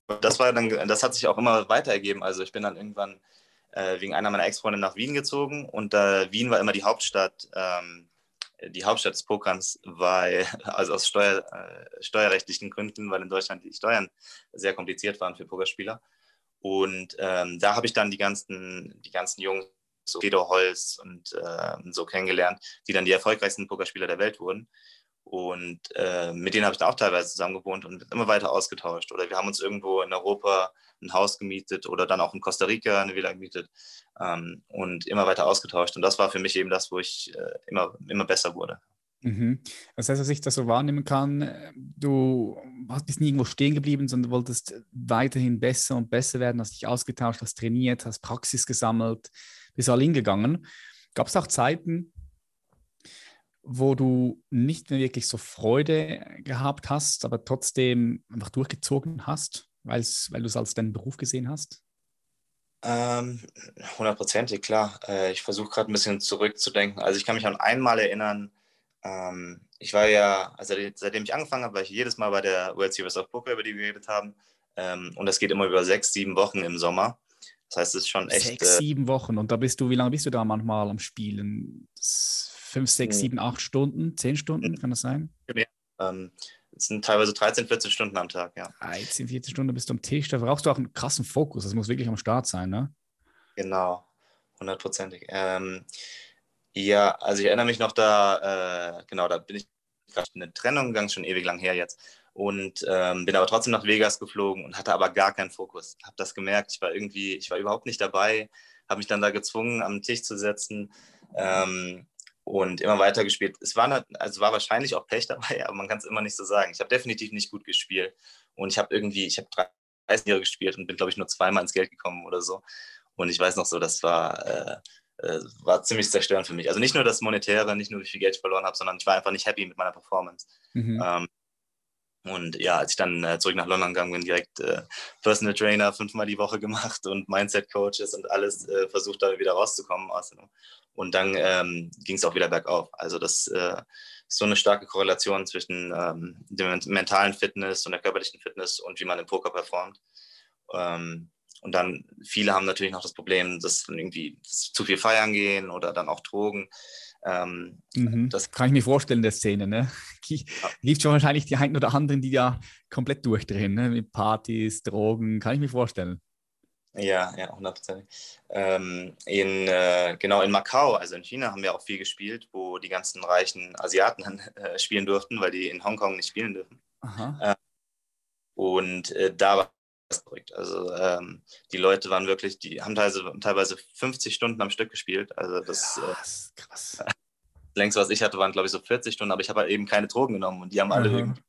das war dann, das hat sich auch immer weiter ergeben. Also ich bin dann irgendwann äh, wegen einer meiner Ex-Freunde nach Wien gezogen und äh, Wien war immer die Hauptstadt, ähm, die Hauptstadt des Pokerns, weil, also aus Steuer, äh, steuerrechtlichen Gründen, weil in Deutschland die Steuern sehr kompliziert waren für Pokerspieler. Und ähm, da habe ich dann die ganzen, die ganzen Jungs, so Peter Holz und äh, so kennengelernt, die dann die erfolgreichsten Pokerspieler der Welt wurden. Und äh, mit denen habe ich dann auch teilweise zusammen gewohnt und immer weiter ausgetauscht. Oder wir haben uns irgendwo in Europa ein Haus gemietet oder dann auch in Costa Rica eine Villa gemietet ähm, und immer weiter ausgetauscht. Und das war für mich eben das, wo ich äh, immer, immer besser wurde. Mhm. Das heißt, dass ich das so wahrnehmen kann, du bist nie irgendwo stehen geblieben, sondern wolltest weiterhin besser und besser werden, hast dich ausgetauscht, hast trainiert, hast Praxis gesammelt, bist all hingegangen. Gab es auch Zeiten, wo du nicht mehr wirklich so Freude gehabt hast, aber trotzdem einfach durchgezogen hast? Weil du es als deinen Beruf gesehen hast? Ähm, hundertprozentig, ähm, klar. Äh, ich versuche gerade ein bisschen zurückzudenken. Also ich kann mich an einmal erinnern, ähm, ich war ja, also seitdem ich angefangen habe, war ich jedes Mal bei der World Series of Poker, über die wir geredet haben. Ähm, und das geht immer über sechs, sieben Wochen im Sommer. Das heißt, es ist schon echt. Sechs, äh, sieben Wochen. Und da bist du, wie lange bist du da manchmal am Spielen? Fünf, sechs, hm. sieben, acht Stunden, zehn Stunden, kann das sein? Ja. Ähm, es sind teilweise 13, 14 Stunden am Tag, ja. 13, 14 Stunden bist du am Tisch, da brauchst du auch einen krassen Fokus. Das muss wirklich am Start sein, ne? Genau, hundertprozentig. Ähm, ja, also ich erinnere mich noch da, äh, genau, da bin ich gerade in eine Trennung gegangen, schon ewig lang her jetzt. Und ähm, bin aber trotzdem nach Vegas geflogen und hatte aber gar keinen Fokus. Habe das gemerkt, ich war irgendwie, ich war überhaupt nicht dabei, habe mich dann da gezwungen, am Tisch zu setzen. Ähm, und immer weiter gespielt. Es war, also war wahrscheinlich auch Pech dabei, aber man kann es immer nicht so sagen. Ich habe definitiv nicht gut gespielt und ich habe irgendwie, ich habe 30 Jahre gespielt und bin, glaube ich, nur zweimal ins Geld gekommen oder so. Und ich weiß noch so, das war, äh, äh, war ziemlich zerstörend für mich. Also nicht nur das Monetäre, nicht nur wie viel Geld ich verloren habe, sondern ich war einfach nicht happy mit meiner Performance. Mhm. Ähm, und ja, als ich dann äh, zurück nach London gegangen bin, direkt äh, Personal Trainer fünfmal die Woche gemacht und Mindset Coaches und alles äh, versucht, da wieder rauszukommen. Also, und dann ähm, ging es auch wieder bergauf. Also das äh, ist so eine starke Korrelation zwischen ähm, der mentalen Fitness und der körperlichen Fitness und wie man im Poker performt. Ähm, und dann, viele haben natürlich noch das Problem, dass irgendwie dass zu viel feiern gehen oder dann auch Drogen. Ähm, mhm. Das kann ich mir vorstellen, der Szene. Ne? Ja. Gibt schon wahrscheinlich die einen oder anderen, die ja komplett durchdrehen, ne? mit Partys, Drogen, kann ich mir vorstellen. Ja, ja, hundertprozentig. Ähm, in, äh, genau in Macau, also in China, haben wir auch viel gespielt, wo die ganzen reichen Asiaten äh, spielen durften, weil die in Hongkong nicht spielen dürfen. Äh, und da war es verrückt. Also ähm, die Leute waren wirklich, die haben teilweise, teilweise 50 Stunden am Stück gespielt. Also das, äh, krass, krass. längst was ich hatte, waren glaube ich so 40 Stunden, aber ich habe halt eben keine Drogen genommen und die haben alle irgendwie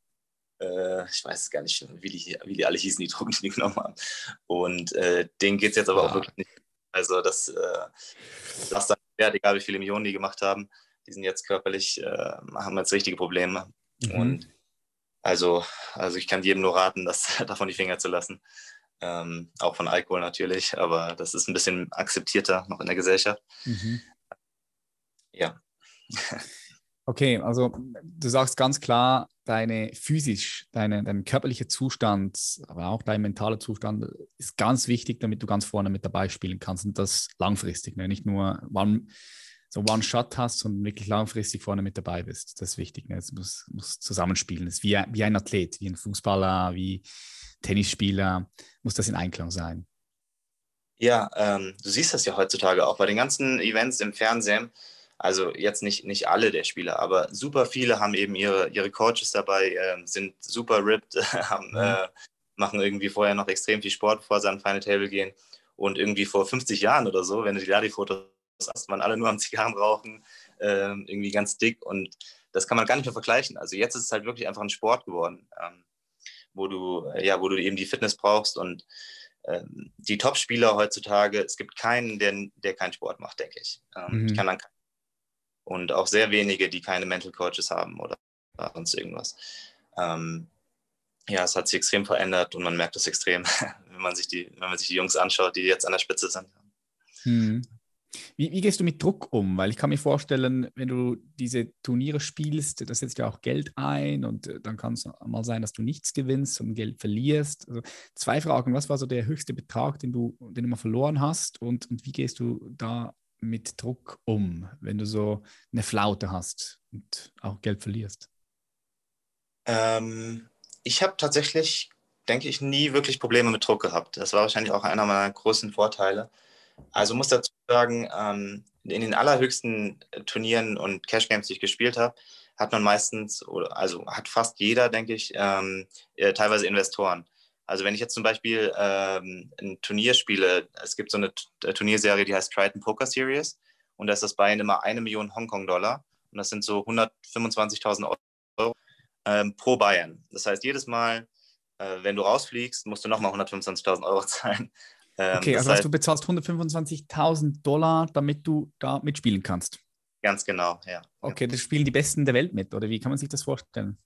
äh, ich weiß gar nicht, wie die, wie die alle hießen, die Drogen, die die genommen haben. Und äh, denen geht es jetzt aber ja. auch wirklich nicht. Also das, äh, das dann wert, egal wie viele Millionen die gemacht haben, die sind jetzt körperlich, äh, haben jetzt richtige Probleme. Mhm. Und also, also ich kann jedem nur raten, das davon die Finger zu lassen. Ähm, auch von Alkohol natürlich, aber das ist ein bisschen akzeptierter noch in der Gesellschaft. Mhm. Ja. Okay, also du sagst ganz klar, deine physisch, deine, dein körperlicher Zustand, aber auch dein mentaler Zustand ist ganz wichtig, damit du ganz vorne mit dabei spielen kannst und das langfristig, ne? nicht nur one, so One-Shot hast, sondern wirklich langfristig vorne mit dabei bist. Das ist wichtig. Ne? Es muss, muss zusammenspielen. Es ist wie, wie ein Athlet, wie ein Fußballer, wie Tennisspieler, muss das in Einklang sein. Ja, ähm, du siehst das ja heutzutage auch bei den ganzen Events im Fernsehen also jetzt nicht, nicht alle der Spieler, aber super viele haben eben ihre, ihre Coaches dabei, äh, sind super ripped, haben, mhm. äh, machen irgendwie vorher noch extrem viel Sport, bevor sie an Final Table gehen. Und irgendwie vor 50 Jahren oder so, wenn du die Ladi-Fotos hast, waren alle nur am Zigarren rauchen, äh, irgendwie ganz dick. Und das kann man gar nicht mehr vergleichen. Also jetzt ist es halt wirklich einfach ein Sport geworden, ähm, wo, du, ja, wo du eben die Fitness brauchst und ähm, die Top-Spieler heutzutage, es gibt keinen, der, der keinen Sport macht, denke ich. Ähm, mhm. Ich kann an und auch sehr wenige, die keine Mental Coaches haben oder sonst irgendwas. Ähm, ja, es hat sich extrem verändert und man merkt es extrem, wenn man sich die, wenn man sich die Jungs anschaut, die jetzt an der Spitze sind. Hm. Wie, wie, gehst du mit Druck um? Weil ich kann mir vorstellen, wenn du diese Turniere spielst, das setzt ja auch Geld ein und äh, dann kann es mal sein, dass du nichts gewinnst und Geld verlierst. Also zwei Fragen. Was war so der höchste Betrag, den du, den du mal verloren hast und, und wie gehst du da mit Druck um, wenn du so eine Flaute hast und auch Geld verlierst? Ähm, ich habe tatsächlich, denke ich, nie wirklich Probleme mit Druck gehabt. Das war wahrscheinlich auch einer meiner größten Vorteile. Also muss dazu sagen, ähm, in den allerhöchsten Turnieren und Cash Games, die ich gespielt habe, hat man meistens, also hat fast jeder, denke ich, ähm, äh, teilweise Investoren. Also wenn ich jetzt zum Beispiel ähm, ein Turnier spiele, es gibt so eine äh, Turnierserie, die heißt Triton Poker Series und da ist das Bein immer eine Million Hongkong-Dollar und das sind so 125.000 Euro ähm, pro Bayern. Das heißt, jedes Mal, äh, wenn du rausfliegst, musst du nochmal 125.000 Euro zahlen. Ähm, okay, also heißt, du bezahlst 125.000 Dollar, damit du da mitspielen kannst. Ganz genau, ja. Okay, das spielen die Besten der Welt mit, oder wie kann man sich das vorstellen?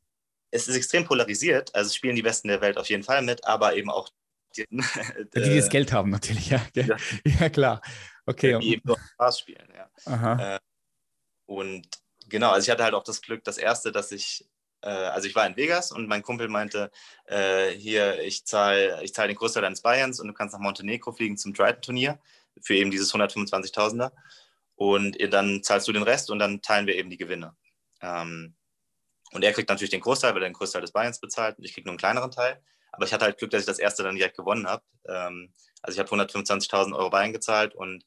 Es ist extrem polarisiert. Also spielen die Besten der Welt auf jeden Fall mit, aber eben auch Die, die das Geld haben natürlich, ja. Ja, ja klar. Okay. Die eben nur Spaß spielen, ja. Äh, und genau, also ich hatte halt auch das Glück, das erste, dass ich, äh, also ich war in Vegas und mein Kumpel meinte, äh, hier, ich zahle ich zahl den Großteil deines Bayerns und du kannst nach Montenegro fliegen zum Triton-Turnier für eben dieses 125.000er und dann zahlst du den Rest und dann teilen wir eben die Gewinne. Ähm, und er kriegt natürlich den Großteil, weil er den Großteil des Bayerns bezahlt und ich kriege nur einen kleineren Teil. Aber ich hatte halt Glück, dass ich das erste dann direkt gewonnen habe. Ähm, also ich habe 125.000 Euro Bayern gezahlt und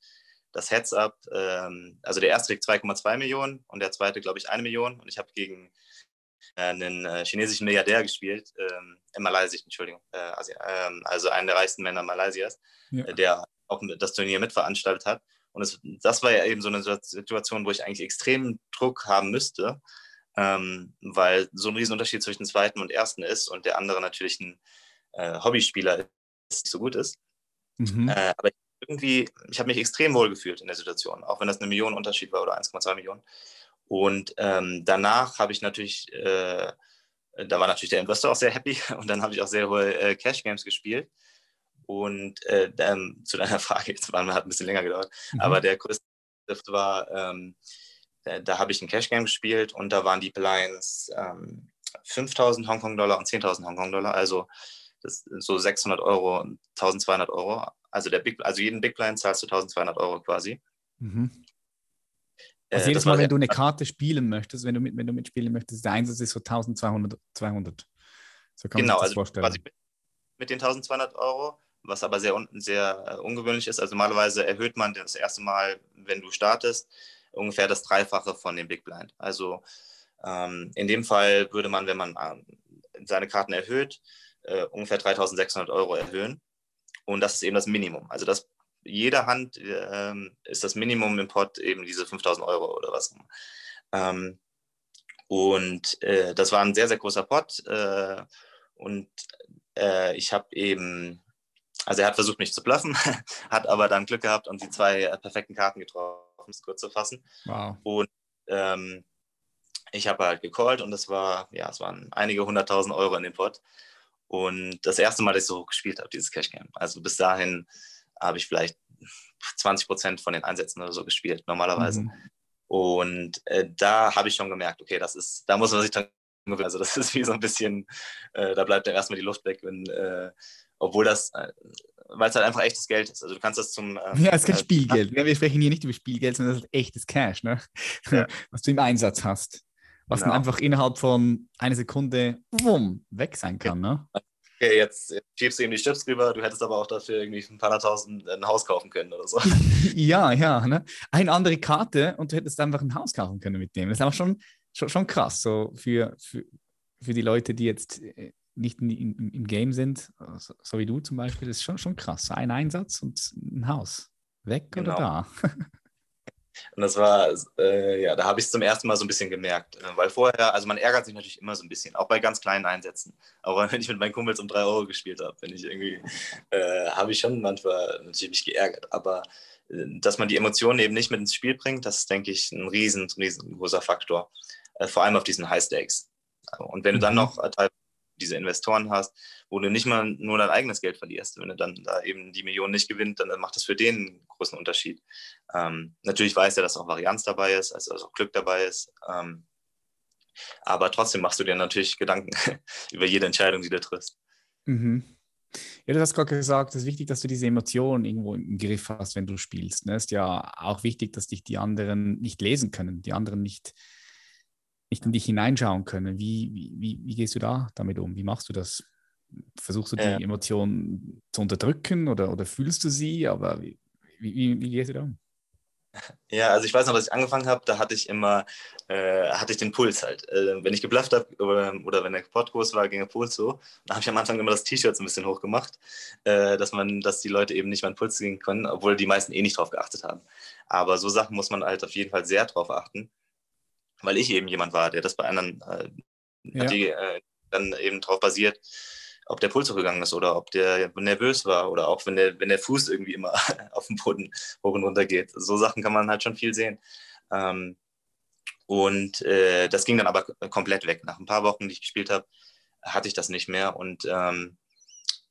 das Heads-Up, ähm, also der erste kriegt 2,2 Millionen und der zweite, glaube ich, eine Million. Und ich habe gegen äh, einen äh, chinesischen Milliardär gespielt, ähm, in Malaysia, Entschuldigung, äh, Asia, ähm, also einen der reichsten Männer Malaysias, ja. Der auch das Turnier mitveranstaltet hat. Und es, das war ja eben so eine Situation, wo ich eigentlich extremen Druck haben müsste, ähm, weil so ein Riesenunterschied zwischen dem zweiten und ersten ist und der andere natürlich ein äh, Hobbyspieler ist, nicht so gut ist. Mhm. Äh, aber irgendwie, ich habe mich extrem wohl gefühlt in der Situation, auch wenn das eine Million Unterschied war oder 1,2 Millionen. Und ähm, danach habe ich natürlich, äh, da war natürlich der Investor auch sehr happy und dann habe ich auch sehr hohe äh, Cash Games gespielt. Und äh, ähm, zu deiner Frage, jetzt war, hat ein bisschen länger gedauert, mhm. aber der größte war, ähm, da, da habe ich ein Cash Game gespielt und da waren die Blinds ähm, 5000 Hongkong-Dollar und 10.000 Hongkong-Dollar, also so 600 Euro und 1200 Euro. Also, der Big, also jeden Big Blind zahlst du 1200 Euro quasi. Mhm. Äh, also jedes Mal, wenn du eine Karte spielen möchtest, wenn du, mit, wenn du mitspielen möchtest, der Einsatz ist so 1200. 200. So kann genau, man sich das also quasi mit den 1200 Euro, was aber sehr, sehr äh, ungewöhnlich ist. Also normalerweise erhöht man das erste Mal, wenn du startest, ungefähr das Dreifache von dem Big Blind. Also ähm, in dem Fall würde man, wenn man ähm, seine Karten erhöht, äh, ungefähr 3600 Euro erhöhen. Und das ist eben das Minimum. Also das, jeder Hand äh, ist das Minimum im Pot eben diese 5000 Euro oder was. Ähm, und äh, das war ein sehr, sehr großer Pot. Äh, und äh, ich habe eben, also er hat versucht, mich zu bluffen, hat aber dann Glück gehabt und die zwei äh, perfekten Karten getroffen, um es kurz zu fassen. Wow. Und ähm, ich habe halt gecallt und es war, ja, es waren einige hunderttausend Euro in dem Pot. Und das erste Mal, dass ich so gespielt habe, dieses Cash Game. Also bis dahin habe ich vielleicht 20 Prozent von den Einsätzen oder so gespielt, normalerweise. Mhm. Und äh, da habe ich schon gemerkt, okay, das ist, da muss man sich dann, also das ist wie so ein bisschen, äh, da bleibt dann erstmal die Luft weg, wenn, äh, obwohl das, äh, weil es halt einfach echtes Geld ist. Also du kannst das zum. Ähm, ja, es ist kein äh, Spielgeld. Ja, wir sprechen hier nicht über Spielgeld, sondern das ist echtes Cash, ne? Ja. was du im Einsatz hast was genau. dann einfach innerhalb von einer Sekunde wumm, weg sein kann. Ne? Okay, jetzt, jetzt schiebst du ihm die Chips rüber, du hättest aber auch dafür irgendwie ein paar tausend ein Haus kaufen können oder so. ja, ja. Ne? Eine andere Karte und du hättest einfach ein Haus kaufen können mit dem. Das ist einfach schon, schon, schon krass, so für, für, für die Leute, die jetzt äh, nicht in, in, im Game sind, so, so, wie du zum Beispiel, das ist schon, schon krass. Ein Einsatz und ein Haus. Weg genau. oder da? Und das war, äh, ja, da habe ich es zum ersten Mal so ein bisschen gemerkt. Äh, weil vorher, also man ärgert sich natürlich immer so ein bisschen, auch bei ganz kleinen Einsätzen. Aber wenn ich mit meinen Kumpels um drei Euro gespielt habe, bin ich irgendwie, äh, habe ich schon manchmal natürlich mich geärgert. Aber äh, dass man die Emotionen eben nicht mit ins Spiel bringt, das ist, denke ich, ein riesen, riesengroßer Faktor. Äh, vor allem auf diesen High Stakes. Und wenn du dann mhm. noch teilweise diese Investoren hast, wo du nicht mal nur dein eigenes Geld verlierst. Wenn du dann da eben die Million nicht gewinnt, dann macht das für den einen großen Unterschied. Ähm, natürlich weiß er, dass auch Varianz dabei ist, also dass auch Glück dabei ist. Ähm, aber trotzdem machst du dir natürlich Gedanken über jede Entscheidung, die du triffst. Mhm. Ja, du hast gerade gesagt, es ist wichtig, dass du diese Emotionen irgendwo im Griff hast, wenn du spielst. Ne? Es ist ja auch wichtig, dass dich die anderen nicht lesen können, die anderen nicht nicht in dich hineinschauen können. Wie, wie, wie gehst du da damit um? Wie machst du das? Versuchst du die äh, Emotionen zu unterdrücken oder, oder fühlst du sie? Aber wie, wie, wie gehst du da um? Ja, also ich weiß noch, als ich angefangen habe, da hatte ich immer, äh, hatte ich den Puls halt. Äh, wenn ich geblufft habe oder, oder, wenn der Podcast war, ging der Puls so. Da habe ich am Anfang immer das T-Shirt so ein bisschen hochgemacht, äh, dass man, dass die Leute eben nicht meinen Puls sehen können, obwohl die meisten eh nicht drauf geachtet haben. Aber so Sachen muss man halt auf jeden Fall sehr drauf achten weil ich eben jemand war, der das bei anderen, äh, ja. die, äh, dann eben darauf basiert, ob der Puls hochgegangen ist oder ob der nervös war oder auch wenn der, wenn der Fuß irgendwie immer auf dem Boden hoch und runter geht. So Sachen kann man halt schon viel sehen. Ähm, und äh, das ging dann aber komplett weg. Nach ein paar Wochen, die ich gespielt habe, hatte ich das nicht mehr und ähm,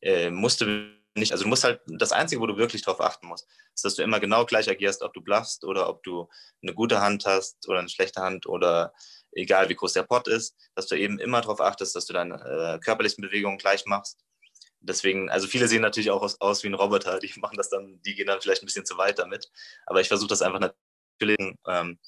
äh, musste nicht, also du musst halt, das Einzige, wo du wirklich drauf achten musst, ist, dass du immer genau gleich agierst, ob du bluffst oder ob du eine gute Hand hast oder eine schlechte Hand oder egal wie groß der Pot ist, dass du eben immer darauf achtest, dass du deine äh, körperlichen Bewegungen gleich machst. Deswegen, also viele sehen natürlich auch aus, aus, wie ein Roboter, die machen das dann, die gehen dann vielleicht ein bisschen zu weit damit. Aber ich versuche das einfach natürlich, ähm,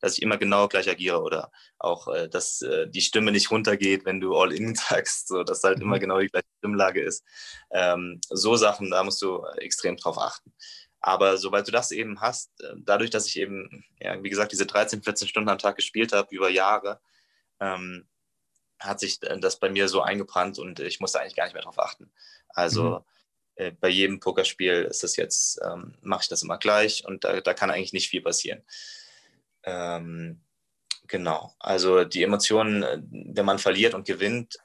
dass ich immer genau gleich agiere oder auch, äh, dass äh, die Stimme nicht runtergeht, wenn du All-In sagst, so dass halt immer mhm. genau die gleiche Stimmlage ist. Ähm, so Sachen, da musst du extrem drauf achten. Aber sobald du das eben hast, äh, dadurch, dass ich eben, ja, wie gesagt, diese 13, 14 Stunden am Tag gespielt habe über Jahre, ähm, hat sich das bei mir so eingebrannt und ich musste eigentlich gar nicht mehr darauf achten. Also mhm. Äh, bei jedem Pokerspiel ist das jetzt, ähm, mache ich das immer gleich und da, da kann eigentlich nicht viel passieren. Ähm, genau, also die Emotionen, äh, wenn man verliert und gewinnt,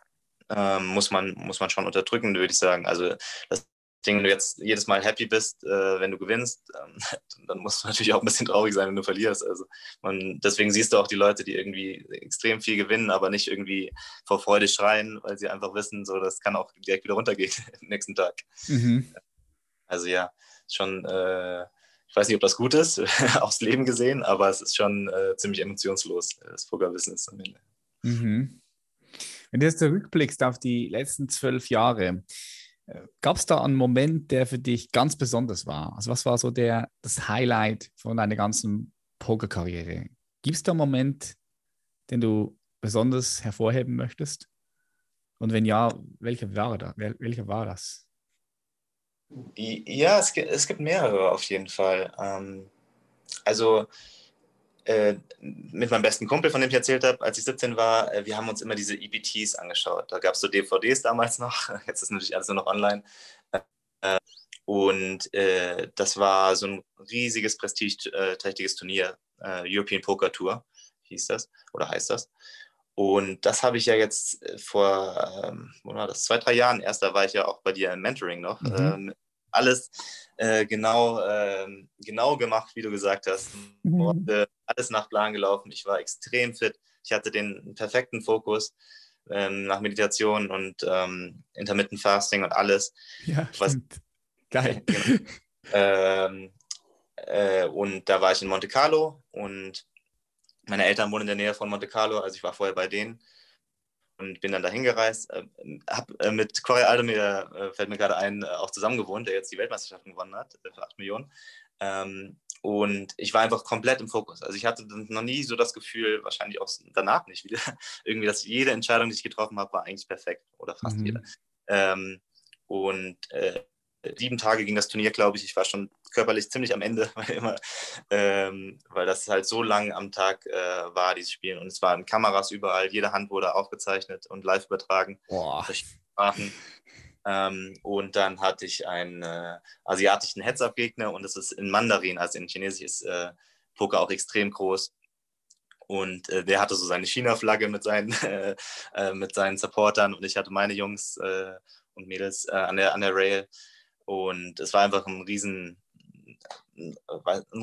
ähm, muss, man, muss man schon unterdrücken, würde ich sagen. Also das wenn du jetzt jedes Mal happy bist, äh, wenn du gewinnst, ähm, dann musst du natürlich auch ein bisschen traurig sein, wenn du verlierst. Also man, deswegen siehst du auch die Leute, die irgendwie extrem viel gewinnen, aber nicht irgendwie vor Freude schreien, weil sie einfach wissen, so das kann auch direkt wieder runtergehen am nächsten Tag. Mhm. Also ja, schon, äh, ich weiß nicht, ob das gut ist, aufs Leben gesehen, aber es ist schon äh, ziemlich emotionslos, das Pokerbusiness am Ende. Mhm. Wenn du jetzt zurückblickst auf die letzten zwölf Jahre, Gab es da einen Moment, der für dich ganz besonders war? Also was war so der, das Highlight von deiner ganzen Pokerkarriere? Gibt es da einen Moment, den du besonders hervorheben möchtest? Und wenn ja, welcher war, da, welcher war das? Ja, es gibt, es gibt mehrere auf jeden Fall. Ähm, also mit meinem besten Kumpel, von dem ich erzählt habe, als ich 17 war, äh, wir haben uns immer diese EPTs angeschaut. Da gab es so DVDs damals noch, jetzt ist natürlich alles nur noch online. Äh, und äh, das war so ein riesiges, prestigeträchtiges Turnier, äh, European Poker Tour hieß das oder heißt das. Und das habe ich ja jetzt vor, ähm, war das, zwei, drei Jahren erst, da war ich ja auch bei dir im Mentoring noch, mhm. ähm, alles äh, genau, äh, genau gemacht, wie du gesagt hast. Mhm. Und, äh, alles nach Plan gelaufen. Ich war extrem fit. Ich hatte den perfekten Fokus ähm, nach Meditation und ähm, Intermittent Fasting und alles. Ja, was, Geil. genau. ähm, äh, und da war ich in Monte Carlo und meine Eltern wohnen in der Nähe von Monte Carlo, also ich war vorher bei denen und bin dann dahin gereist. Äh, habe äh, mit Corey Aldemir, äh, fällt mir gerade ein, äh, auch zusammen gewohnt, der jetzt die Weltmeisterschaft gewonnen hat äh, für 8 Millionen. Ähm, und ich war einfach komplett im Fokus. Also ich hatte noch nie so das Gefühl, wahrscheinlich auch danach nicht wieder, irgendwie, dass jede Entscheidung, die ich getroffen habe, war eigentlich perfekt oder fast mhm. jede. Ähm, und äh, sieben Tage ging das Turnier, glaube ich. Ich war schon körperlich ziemlich am Ende, weil, immer, ähm, weil das halt so lang am Tag äh, war, dieses Spiel. Und es waren Kameras überall, jede Hand wurde aufgezeichnet und live übertragen. Boah. Ähm, und dann hatte ich einen äh, asiatischen Heads-Up-Gegner und es ist in Mandarin, also in Chinesisch ist äh, Poker auch extrem groß. Und äh, der hatte so seine China-Flagge mit seinen, äh, mit seinen Supportern und ich hatte meine Jungs äh, und Mädels äh, an, der, an der Rail. Und es war einfach ein riesen, ein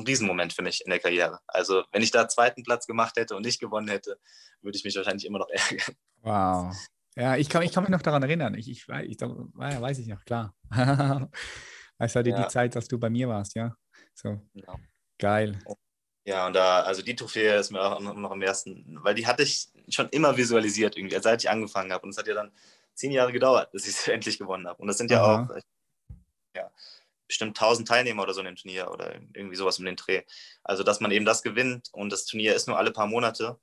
Riesenmoment für mich in der Karriere. Also wenn ich da zweiten Platz gemacht hätte und nicht gewonnen hätte, würde ich mich wahrscheinlich immer noch ärgern. Wow. Ja, ich kann, ich kann mich noch daran erinnern. Ich, ich, ich, weiß ich noch, klar. Es war ja. die Zeit, dass du bei mir warst, ja. So. Ja. Geil. Ja, und da, also die Trophäe ist mir auch noch am ersten, weil die hatte ich schon immer visualisiert irgendwie, seit ich angefangen habe. Und es hat ja dann zehn Jahre gedauert, bis ich es endlich gewonnen habe. Und das sind ja Aha. auch ja, bestimmt 1000 Teilnehmer oder so in dem Turnier oder irgendwie sowas um den Dreh. Also, dass man eben das gewinnt und das Turnier ist nur alle paar Monate,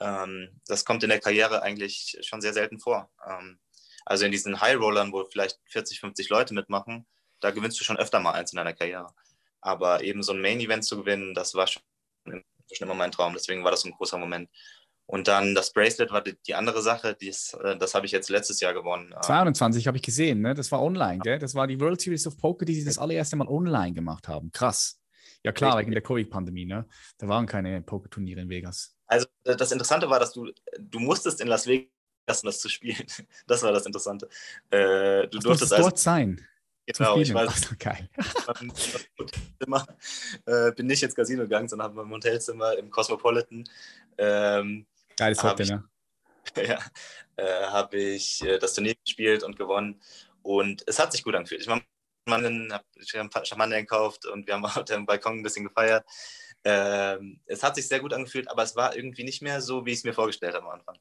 ähm, das kommt in der Karriere eigentlich schon sehr selten vor. Ähm, also in diesen High Rollern, wo vielleicht 40, 50 Leute mitmachen, da gewinnst du schon öfter mal eins in deiner Karriere. Aber eben so ein Main-Event zu gewinnen, das war schon, schon immer mein Traum. Deswegen war das ein großer Moment. Und dann das Bracelet war die, die andere Sache, dies, äh, das habe ich jetzt letztes Jahr gewonnen. 22 habe ich gesehen, ne? das war online, gell? das war die World Series of Poker, die sie das allererste Mal online gemacht haben. Krass. Ja klar, wegen der Covid-Pandemie, ne? da waren keine Pokerturniere in Vegas. Also das Interessante war, dass du, du musstest in Las Vegas, um das zu spielen. Das war das Interessante. Äh, du Ach, durftest also, dort sein. Genau, ich weiß. Ach, geil. Äh, bin nicht ins Casino gegangen, sondern habe mein Hotelzimmer im Cosmopolitan. Ähm, Geiles Hotel, ne? Ja, äh, habe ich äh, das Turnier gespielt und gewonnen. Und es hat sich gut angefühlt. Ich meine, Schamanin, habe Schamanin gekauft und wir haben auf dem Balkon ein bisschen gefeiert. Ähm, es hat sich sehr gut angefühlt, aber es war irgendwie nicht mehr so, wie ich es mir vorgestellt habe am Anfang.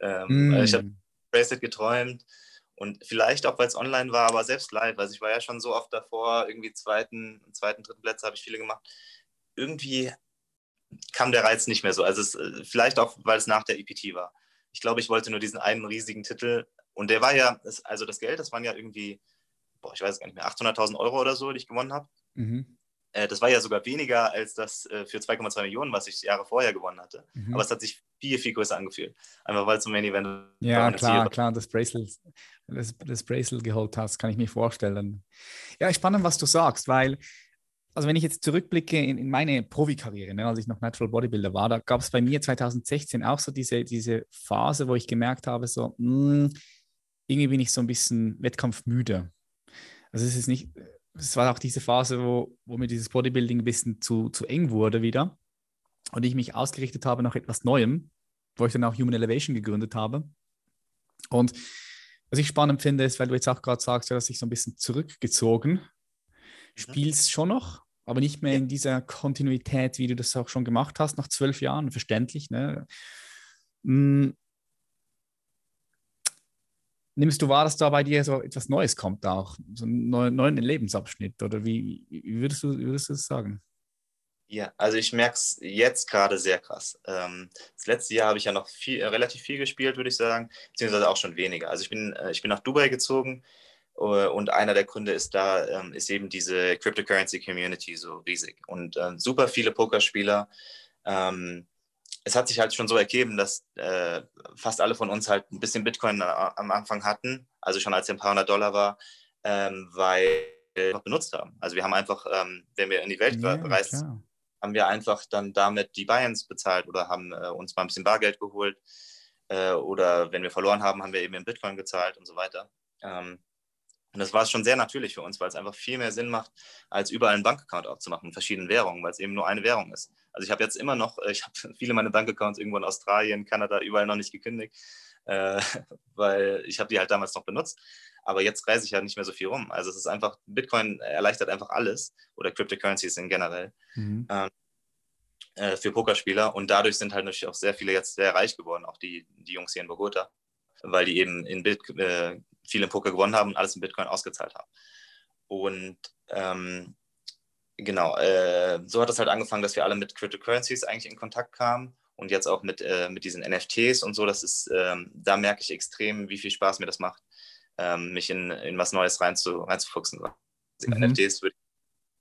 Ähm, mm. Ich habe Bracelet geträumt und vielleicht auch, weil es online war, aber selbst live. Also ich war ja schon so oft davor, irgendwie zweiten, zweiten, dritten Plätze habe ich viele gemacht. Irgendwie kam der Reiz nicht mehr so. Also es, äh, vielleicht auch, weil es nach der EPT war. Ich glaube, ich wollte nur diesen einen riesigen Titel und der war ja, also das Geld, das waren ja irgendwie, boah, ich weiß gar nicht mehr, 800.000 Euro oder so, die ich gewonnen habe. Mhm. Äh, das war ja sogar weniger als das äh, für 2,2 Millionen, was ich Jahre vorher gewonnen hatte. Mhm. Aber es hat sich viel, viel größer angefühlt. Einfach weil es so Main Event Ja, klar, klar, das Bracelet, das, das Bracelet geholt hast, kann ich mir vorstellen. Ja, spannend, was du sagst, weil also wenn ich jetzt zurückblicke in, in meine Profikarriere, ne, als ich noch Natural Bodybuilder war, da gab es bei mir 2016 auch so diese, diese Phase, wo ich gemerkt habe, so, mh, hm, irgendwie bin ich so ein bisschen wettkampfmüde. Also es ist nicht, es war auch diese Phase, wo, wo mir dieses Bodybuilding ein bisschen zu, zu eng wurde wieder und ich mich ausgerichtet habe nach etwas Neuem, wo ich dann auch Human Elevation gegründet habe. Und was ich spannend finde, ist, weil du jetzt auch gerade sagst, ja, dass ich so ein bisschen zurückgezogen. Spielst schon noch, aber nicht mehr in dieser Kontinuität, wie du das auch schon gemacht hast, nach zwölf Jahren, verständlich. Ne? Hm, nimmst du wahr, dass da bei dir so etwas Neues kommt auch, so einen neuen Lebensabschnitt oder wie, wie würdest, du, würdest du das sagen? Ja, also ich merke es jetzt gerade sehr krass. Ähm, das letzte Jahr habe ich ja noch viel, äh, relativ viel gespielt, würde ich sagen, beziehungsweise auch schon weniger. Also ich bin, äh, ich bin nach Dubai gezogen und einer der Gründe ist da, ähm, ist eben diese Cryptocurrency Community so riesig und super viele Pokerspieler. Ähm, es hat sich halt schon so ergeben, dass äh, fast alle von uns halt ein bisschen Bitcoin am Anfang hatten, also schon als er ein paar hundert Dollar war, ähm, weil wir noch benutzt haben. Also wir haben einfach, ähm, wenn wir in die Welt ja, reist, klar. haben wir einfach dann damit die Buy-ins bezahlt oder haben äh, uns mal ein bisschen Bargeld geholt äh, oder wenn wir verloren haben, haben wir eben in Bitcoin gezahlt und so weiter. Ähm, und das war schon sehr natürlich für uns, weil es einfach viel mehr Sinn macht, als überall einen Bankaccount aufzumachen in verschiedenen Währungen, weil es eben nur eine Währung ist. Also ich habe jetzt immer noch, äh, ich habe viele meiner Bankaccounts irgendwo in Australien, Kanada, überall noch nicht gekündigt, äh, weil ich habe die halt damals noch benutzt. Aber jetzt reise ich ja nicht mehr so viel rum. Also es ist einfach, Bitcoin erleichtert einfach alles oder Cryptocurrencies in generell mhm. ähm, äh, für Pokerspieler. Und dadurch sind halt natürlich auch sehr viele jetzt sehr reich geworden, auch die, die Jungs hier in Bogota, weil die eben in Bit, äh, viel im Poker gewonnen haben und alles in Bitcoin ausgezahlt haben. Und ähm, genau, äh, so hat es halt angefangen, dass wir alle mit Cryptocurrencies eigentlich in Kontakt kamen und jetzt auch mit, äh, mit diesen NFTs und so. Das ist, ähm, da merke ich extrem, wie viel Spaß mir das macht, ähm, mich in, in was Neues reinzu, reinzufuchsen. Mhm. NFTs wird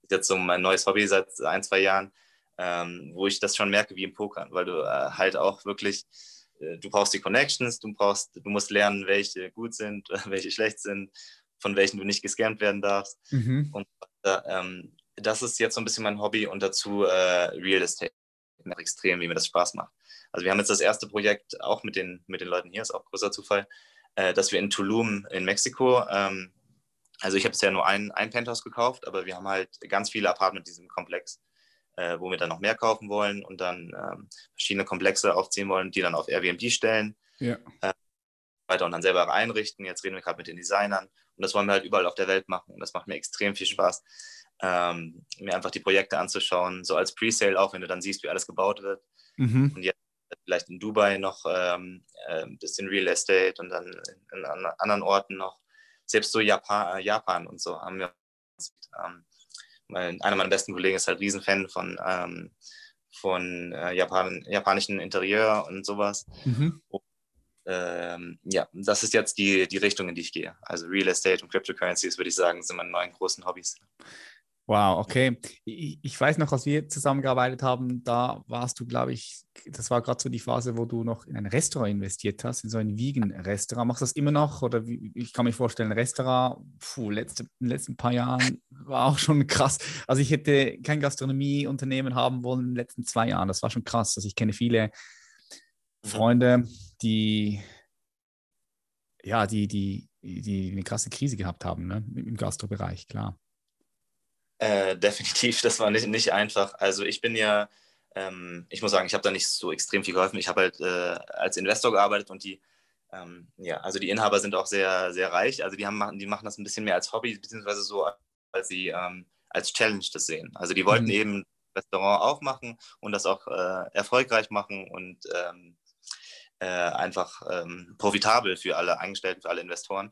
jetzt so mein neues Hobby seit ein, zwei Jahren, ähm, wo ich das schon merke wie im Poker, weil du äh, halt auch wirklich du brauchst die Connections, du brauchst, du musst lernen, welche gut sind, welche schlecht sind, von welchen du nicht gescampt werden darfst. Mhm. Und äh, ähm, das ist jetzt so ein bisschen mein Hobby und dazu äh, Real Estate. Extrem, wie mir das Spaß macht. Also wir haben jetzt das erste Projekt auch mit den, mit den Leuten hier, ist auch großer Zufall, äh, dass wir in Tulum in Mexiko, ähm, also ich habe bisher nur ein, ein Penthouse gekauft, aber wir haben halt ganz viele Apartments in diesem Komplex äh, wo wir dann noch mehr kaufen wollen und dann ähm, verschiedene Komplexe aufziehen wollen, die dann auf Airbnb stellen. Ja. Äh, weiter und dann selber einrichten. Jetzt reden wir gerade mit den Designern und das wollen wir halt überall auf der Welt machen und das macht mir extrem viel Spaß, ähm, mir einfach die Projekte anzuschauen, so als Presale auch, wenn du dann siehst, wie alles gebaut wird. Mhm. Und jetzt vielleicht in Dubai noch ähm, äh, ein bisschen Real Estate und dann in, in anderen Orten noch. Selbst so Japan, Japan und so haben wir ähm, mein, einer meiner besten Kollegen ist halt Riesenfan von, ähm, von äh, Japan, japanischen Interieur und sowas. Mhm. Und, ähm, ja, das ist jetzt die, die Richtung, in die ich gehe. Also Real Estate und Cryptocurrencies, würde ich sagen, sind meine neuen großen Hobbys. Wow, okay. Ich, weiß noch, als wir zusammengearbeitet haben, da warst du, glaube ich, das war gerade so die Phase, wo du noch in ein Restaurant investiert hast, in so ein Vegan-Restaurant. Machst du das immer noch? Oder wie, ich kann mir vorstellen, ein Restaurant, puh, letzte, in den letzten paar Jahren war auch schon krass. Also ich hätte kein Gastronomieunternehmen haben wollen in den letzten zwei Jahren. Das war schon krass. Also ich kenne viele Freunde, die ja, die, die, die eine krasse Krise gehabt haben, ne? im Gastrobereich, klar. Äh, definitiv, das war nicht, nicht einfach. Also ich bin ja, ähm, ich muss sagen, ich habe da nicht so extrem viel geholfen. Ich habe halt äh, als Investor gearbeitet und die, ähm, ja, also die Inhaber sind auch sehr, sehr reich. Also die, haben, die machen das ein bisschen mehr als Hobby, beziehungsweise so weil sie ähm, als Challenge das sehen. Also die wollten mhm. eben Restaurant aufmachen und das auch äh, erfolgreich machen und ähm, äh, einfach ähm, profitabel für alle Angestellten, für alle Investoren.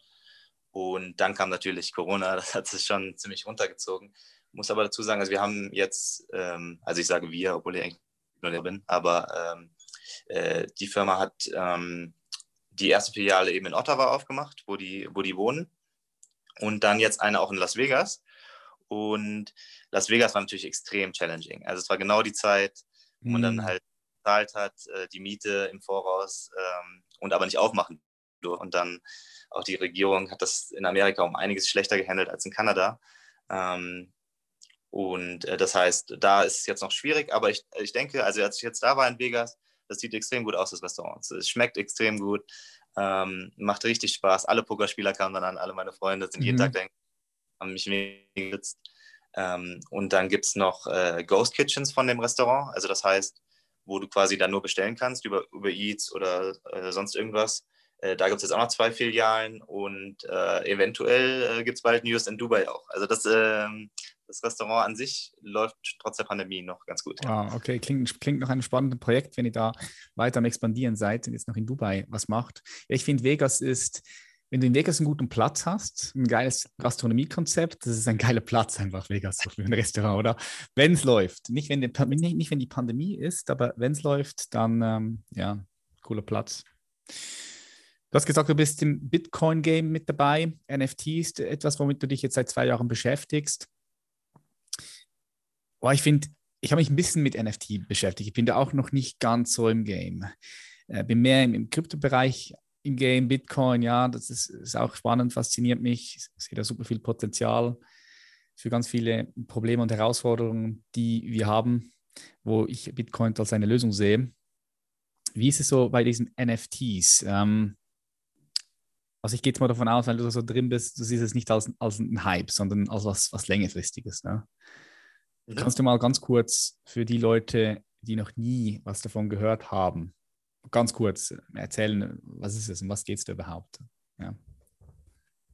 Und dann kam natürlich Corona, das hat sich schon ziemlich runtergezogen. Muss aber dazu sagen, also wir haben jetzt, ähm, also ich sage wir, obwohl ich eigentlich nur der bin, aber ähm, äh, die Firma hat ähm, die erste Filiale eben in Ottawa aufgemacht, wo die, wo die wohnen. Und dann jetzt eine auch in Las Vegas. Und Las Vegas war natürlich extrem challenging. Also es war genau die Zeit, wo man dann mhm. halt bezahlt hat, äh, die Miete im Voraus ähm, und aber nicht aufmachen durfte. Und dann auch die Regierung hat das in Amerika um einiges schlechter gehandelt als in Kanada. Ähm, und äh, das heißt, da ist es jetzt noch schwierig, aber ich, ich denke, also als ich jetzt da war in Vegas, das sieht extrem gut aus, das Restaurant. Es schmeckt extrem gut, ähm, macht richtig Spaß. Alle Pokerspieler kamen dann an, alle meine Freunde sind mhm. jeden Tag da, haben mich gesitzt. Ähm, und dann gibt es noch äh, Ghost Kitchens von dem Restaurant. Also das heißt, wo du quasi dann nur bestellen kannst über, über Eats oder äh, sonst irgendwas. Äh, da gibt es jetzt auch noch zwei Filialen und äh, eventuell äh, gibt es bald News in Dubai auch. Also das, ähm, das Restaurant an sich läuft trotz der Pandemie noch ganz gut. Ah, okay, klingt, klingt noch ein spannendes Projekt, wenn ihr da weiter am Expandieren seid und jetzt noch in Dubai was macht. Ich finde, Vegas ist, wenn du in Vegas einen guten Platz hast, ein geiles Gastronomiekonzept, das ist ein geiler Platz einfach, Vegas, für ein Restaurant, oder? Wenn es läuft. Nicht wenn, die, nicht, nicht wenn die Pandemie ist, aber wenn es läuft, dann, ähm, ja, cooler Platz. Du hast gesagt, du bist im Bitcoin-Game mit dabei. NFTs, etwas, womit du dich jetzt seit zwei Jahren beschäftigst. Boah, ich finde, ich habe mich ein bisschen mit NFT beschäftigt. Ich bin da auch noch nicht ganz so im Game. Äh, bin mehr im, im Kryptobereich im Game, Bitcoin, ja, das ist, ist auch spannend, fasziniert mich. Ich sehe da super viel Potenzial für ganz viele Probleme und Herausforderungen, die wir haben, wo ich Bitcoin als eine Lösung sehe. Wie ist es so bei diesen NFTs? Ähm, also ich gehe jetzt mal davon aus, weil du so drin bist, du siehst es nicht als, als ein Hype, sondern als was, was längerfristiges. Ne? Mhm. Kannst du mal ganz kurz für die Leute, die noch nie was davon gehört haben, ganz kurz erzählen, was ist es und was geht es da überhaupt? Ja.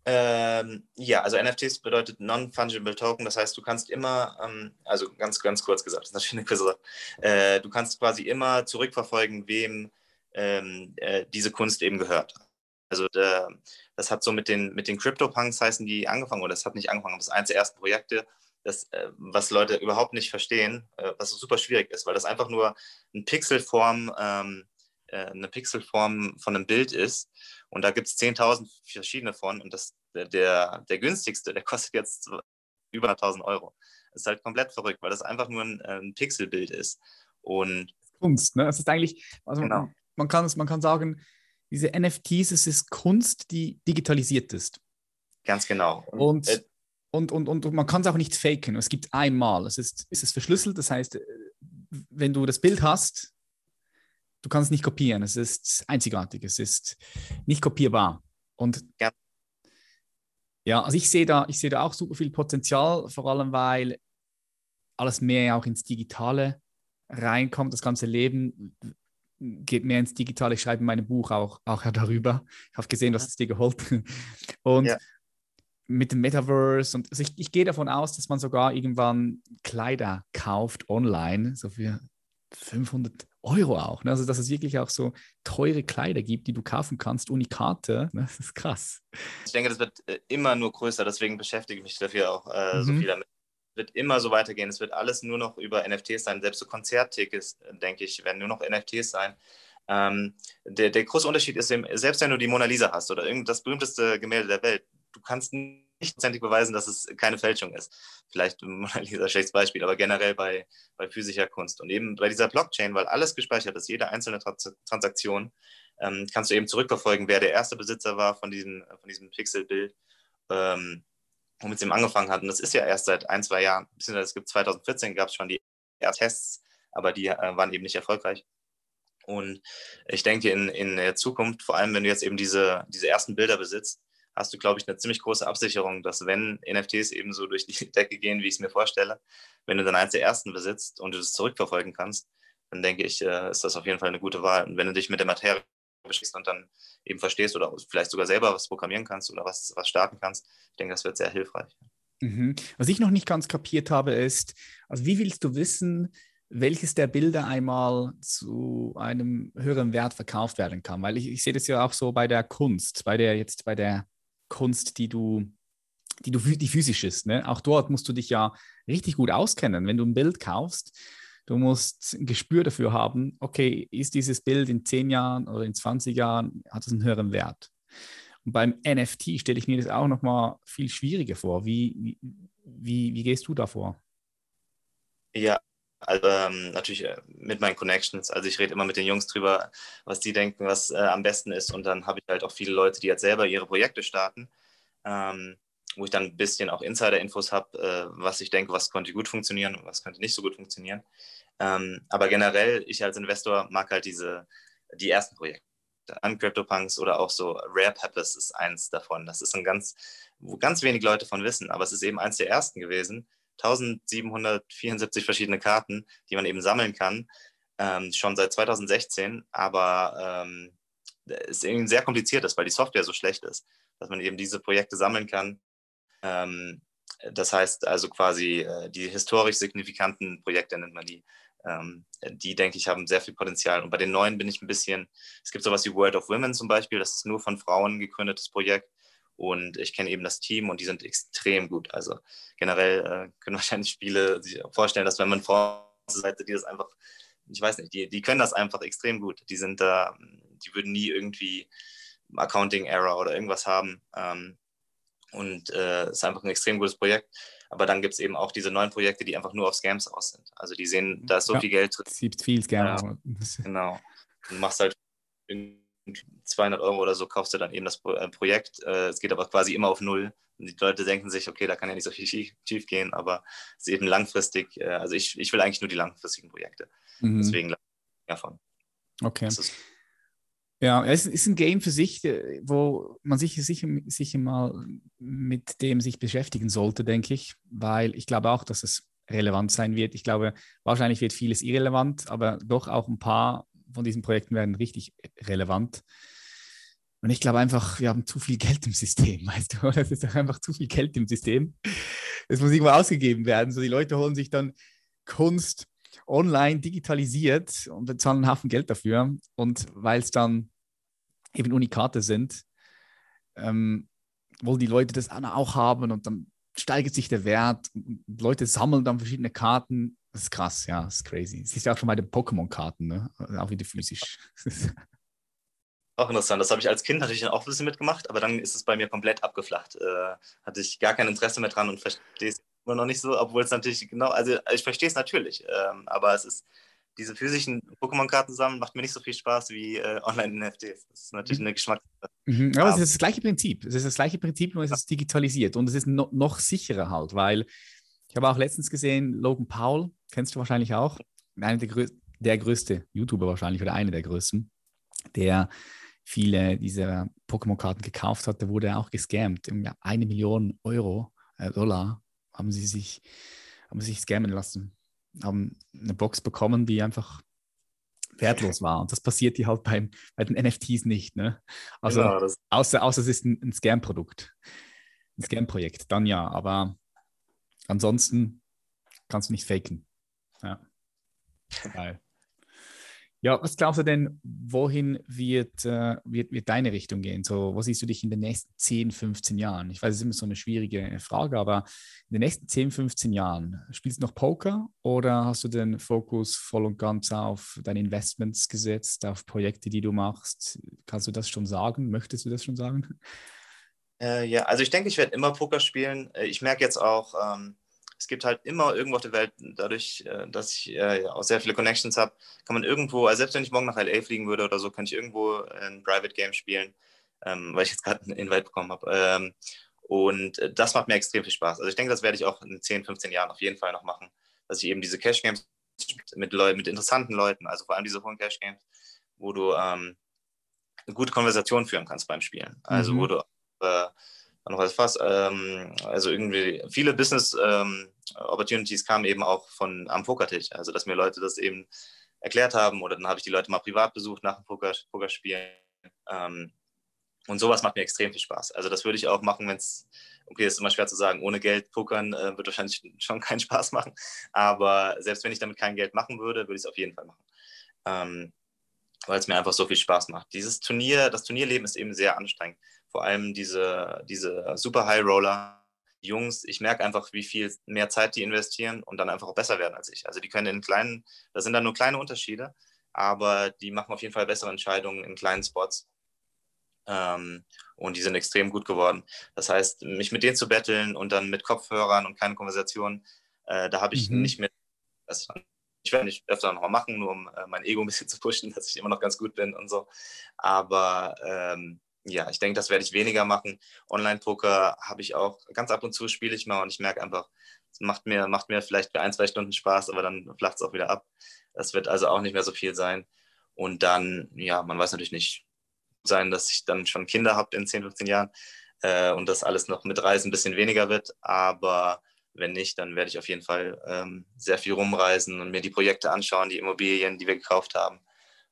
Ähm, ja, also NFTs bedeutet Non-Fungible Token, das heißt, du kannst immer, ähm, also ganz, ganz kurz gesagt, das ist natürlich eine Quizze, äh, du kannst quasi immer zurückverfolgen, wem ähm, äh, diese Kunst eben gehört. Also der, das hat so mit den, mit den Crypto-Punks heißen die angefangen, oder das hat nicht angefangen, aber das ist eines der ersten Projekte, das, äh, was Leute überhaupt nicht verstehen, äh, was super schwierig ist, weil das einfach nur eine Pixelform, ähm, äh, eine Pixelform von einem Bild ist. Und da gibt es 10.000 verschiedene von. Und das, der, der günstigste, der kostet jetzt über 1.000 Euro. Das ist halt komplett verrückt, weil das einfach nur ein, ein Pixelbild ist. Und Kunst, ne? Es ist eigentlich, also genau. man, kann, man kann sagen, diese NFTs, es ist Kunst, die digitalisiert ist. Ganz genau. Und, und, äh, und, und, und, man kann es auch nicht faken. Es gibt einmal, es ist, es ist verschlüsselt, das heißt, äh, wenn du das Bild hast, du kannst es nicht kopieren. Es ist einzigartig, es ist nicht kopierbar. Und ja, ja also ich sehe da, ich sehe da auch super viel Potenzial, vor allem weil alles mehr auch ins Digitale reinkommt, das ganze Leben geht mehr ins Digitale. Ich schreibe in meinem Buch auch, auch darüber. Ich habe gesehen, dass es dir geholfen. Und ja mit dem Metaverse und also ich, ich gehe davon aus, dass man sogar irgendwann Kleider kauft online, so für 500 Euro auch. Ne? Also, dass es wirklich auch so teure Kleider gibt, die du kaufen kannst, Unikate. Ne? Das ist krass. Ich denke, das wird äh, immer nur größer, deswegen beschäftige ich mich dafür auch äh, mhm. so viel damit. Wird immer so weitergehen. Es wird alles nur noch über NFTs sein. Selbst so Konzerttickets, äh, denke ich, werden nur noch NFTs sein. Ähm, der, der große Unterschied ist, selbst wenn du die Mona Lisa hast oder irgend das berühmteste Gemälde der Welt, du kannst nicht prozentig beweisen, dass es keine Fälschung ist. Vielleicht Mona Lisa schlechtes Beispiel, aber generell bei, bei physischer Kunst. Und eben bei dieser Blockchain, weil alles gespeichert ist, jede einzelne Trans Transaktion, ähm, kannst du eben zurückverfolgen, wer der erste Besitzer war von diesem, von diesem Pixelbild. Ähm, womit es eben angefangen hat. Und das ist ja erst seit ein, zwei Jahren, beziehungsweise es gibt 2014 gab es schon die ersten Tests, aber die äh, waren eben nicht erfolgreich. Und ich denke, in, in der Zukunft, vor allem wenn du jetzt eben diese, diese ersten Bilder besitzt, hast du, glaube ich, eine ziemlich große Absicherung, dass wenn NFTs eben so durch die Decke gehen, wie ich es mir vorstelle, wenn du dann eins der ersten besitzt und du das zurückverfolgen kannst, dann denke ich, äh, ist das auf jeden Fall eine gute Wahl. Und wenn du dich mit der Materie beschäftigst und dann eben verstehst oder vielleicht sogar selber was programmieren kannst oder was, was starten kannst, ich denke, das wird sehr hilfreich. Mhm. Was ich noch nicht ganz kapiert habe, ist, also wie willst du wissen, welches der Bilder einmal zu einem höheren Wert verkauft werden kann? Weil ich, ich sehe das ja auch so bei der Kunst, bei der jetzt bei der Kunst, die du, die du die physisch ist. Ne? Auch dort musst du dich ja richtig gut auskennen. Wenn du ein Bild kaufst, du musst ein Gespür dafür haben, okay, ist dieses Bild in 10 Jahren oder in 20 Jahren, hat es einen höheren Wert? Und beim NFT stelle ich mir das auch nochmal viel schwieriger vor. Wie, wie, wie, gehst du da vor? Ja, also ähm, natürlich äh, mit meinen Connections. Also ich rede immer mit den Jungs drüber, was die denken, was äh, am besten ist. Und dann habe ich halt auch viele Leute, die jetzt selber ihre Projekte starten, ähm, wo ich dann ein bisschen auch Insider-Infos habe, äh, was ich denke, was könnte gut funktionieren und was könnte nicht so gut funktionieren. Ähm, aber generell, ich als Investor mag halt diese, die ersten Projekte an CryptoPunks oder auch so Rare Peppers ist eins davon. Das ist ein ganz, wo ganz wenig Leute von wissen, aber es ist eben eins der ersten gewesen. 1774 verschiedene Karten, die man eben sammeln kann, ähm, schon seit 2016, aber ähm, es irgendwie sehr kompliziert ist, weil die Software so schlecht ist, dass man eben diese Projekte sammeln kann. Ähm, das heißt also quasi äh, die historisch signifikanten Projekte nennt man die ähm, die, denke ich, haben sehr viel Potenzial. Und bei den neuen bin ich ein bisschen, es gibt sowas wie World of Women zum Beispiel, das ist nur von Frauen gegründetes Projekt. Und ich kenne eben das Team und die sind extrem gut. Also generell äh, können wahrscheinlich viele sich vorstellen, dass wenn man Frauen Seite, die das einfach, ich weiß nicht, die, die können das einfach extrem gut. Die sind da, die würden nie irgendwie Accounting Error oder irgendwas haben. Ähm, und äh, es ist einfach ein extrem gutes Projekt. Aber dann gibt es eben auch diese neuen Projekte, die einfach nur auf Scams aus sind. Also die sehen, da ist so ja, viel Geld drin. Es gibt viel Scam. Ja, genau. Du machst halt 200 Euro oder so, kaufst du dann eben das äh, Projekt. Äh, es geht aber quasi immer auf Null. Und die Leute denken sich, okay, da kann ja nicht so viel schief gehen, aber es ist eben langfristig. Äh, also ich, ich will eigentlich nur die langfristigen Projekte. Mhm. Deswegen davon. Okay. Ja, es ist ein Game für sich, äh, wo man sich sicher, sicher mal mit dem sich beschäftigen sollte, denke ich, weil ich glaube auch, dass es relevant sein wird. Ich glaube, wahrscheinlich wird vieles irrelevant, aber doch auch ein paar von diesen Projekten werden richtig relevant. Und ich glaube einfach, wir haben zu viel Geld im System, weißt du? Es ist einfach zu viel Geld im System. Es muss irgendwo ausgegeben werden. So die Leute holen sich dann Kunst online digitalisiert und bezahlen einen Haufen Geld dafür. Und weil es dann eben Unikate sind, ähm, wollen die Leute das auch haben und dann steigert sich der Wert. Leute sammeln dann verschiedene Karten. Das ist krass, ja, das ist crazy. Das ist ja auch schon bei den Pokémon-Karten, ne? auch wieder physisch. Auch interessant. Das habe ich als Kind natürlich auch ein bisschen mitgemacht, aber dann ist es bei mir komplett abgeflacht. Äh, hatte ich gar kein Interesse mehr dran und verstehe es immer noch nicht so, obwohl es natürlich genau, also ich verstehe es natürlich, ähm, aber es ist diese physischen Pokémon-Karten sammeln macht mir nicht so viel Spaß wie äh, Online-NFTs. Das ist natürlich eine Geschmackssache. Mhm, aber es ist das gleiche Prinzip. Es ist das gleiche Prinzip, nur es ist digitalisiert und es ist no noch sicherer halt, weil ich habe auch letztens gesehen, Logan Paul, kennst du wahrscheinlich auch, einer der, grö der größte YouTuber wahrscheinlich oder einer der größten, der viele dieser Pokémon-Karten gekauft hat, der wurde auch gescammt. Eine Million Euro, äh, Dollar haben sie sich, haben sie sich scammen lassen haben eine Box bekommen, die einfach wertlos war. Und das passiert hier halt beim, bei den NFTs nicht. Ne? Also genau, außer, außer es ist ein, ein Scam-Produkt, ein Scam-Projekt, dann ja. Aber ansonsten kannst du nicht faken. Ja. Geil. Ja, was glaubst du denn, wohin wird, äh, wird, wird deine Richtung gehen? So, wo siehst du dich in den nächsten 10, 15 Jahren? Ich weiß, es ist immer so eine schwierige Frage, aber in den nächsten 10, 15 Jahren, spielst du noch Poker oder hast du den Fokus voll und ganz auf deine Investments gesetzt, auf Projekte, die du machst? Kannst du das schon sagen? Möchtest du das schon sagen? Äh, ja, also ich denke, ich werde immer Poker spielen. Äh, ich merke jetzt auch, ähm es gibt halt immer irgendwo auf der Welt, dadurch, äh, dass ich äh, auch sehr viele Connections habe, kann man irgendwo, also selbst wenn ich morgen nach LA fliegen würde oder so, könnte ich irgendwo ein Private Game spielen, ähm, weil ich jetzt gerade einen Invite bekommen habe. Ähm, und äh, das macht mir extrem viel Spaß. Also ich denke, das werde ich auch in 10, 15 Jahren auf jeden Fall noch machen, dass ich eben diese Cash Games mit Leuten, mit interessanten Leuten, also vor allem diese hohen Cash Games, wo du ähm, eine gute Konversation führen kannst beim Spielen. Also mhm. wo du äh, noch was fast, ähm, also irgendwie viele Business ähm, Opportunities kamen eben auch von am Pokertisch. Also dass mir Leute das eben erklärt haben oder dann habe ich die Leute mal privat besucht nach dem Poker, Pokerspielen. Ähm, und sowas macht mir extrem viel Spaß. Also das würde ich auch machen, wenn es okay, ist immer schwer zu sagen, ohne Geld pokern äh, wird wahrscheinlich schon keinen Spaß machen. Aber selbst wenn ich damit kein Geld machen würde, würde ich es auf jeden Fall machen. Ähm, weil es mir einfach so viel Spaß macht. Dieses Turnier, das Turnierleben ist eben sehr anstrengend. Vor allem diese, diese Super High Roller, Jungs, ich merke einfach, wie viel mehr Zeit die investieren und dann einfach auch besser werden als ich. Also die können in kleinen, das sind dann nur kleine Unterschiede, aber die machen auf jeden Fall bessere Entscheidungen in kleinen Spots. Ähm, und die sind extrem gut geworden. Das heißt, mich mit denen zu betteln und dann mit Kopfhörern und keine Konversation, äh, da habe ich mhm. nicht mehr. Das, ich werde nicht öfter nochmal machen, nur um äh, mein Ego ein bisschen zu pushen, dass ich immer noch ganz gut bin und so. Aber ähm, ja, ich denke, das werde ich weniger machen. Online-Poker habe ich auch ganz ab und zu spiele ich mal und ich merke einfach, es macht mir, macht mir vielleicht für ein, zwei Stunden Spaß, aber dann flacht es auch wieder ab. Das wird also auch nicht mehr so viel sein. Und dann, ja, man weiß natürlich nicht, sein, dass ich dann schon Kinder habe in 10, 15 Jahren äh, und das alles noch mit Reisen ein bisschen weniger wird. Aber wenn nicht, dann werde ich auf jeden Fall ähm, sehr viel rumreisen und mir die Projekte anschauen, die Immobilien, die wir gekauft haben.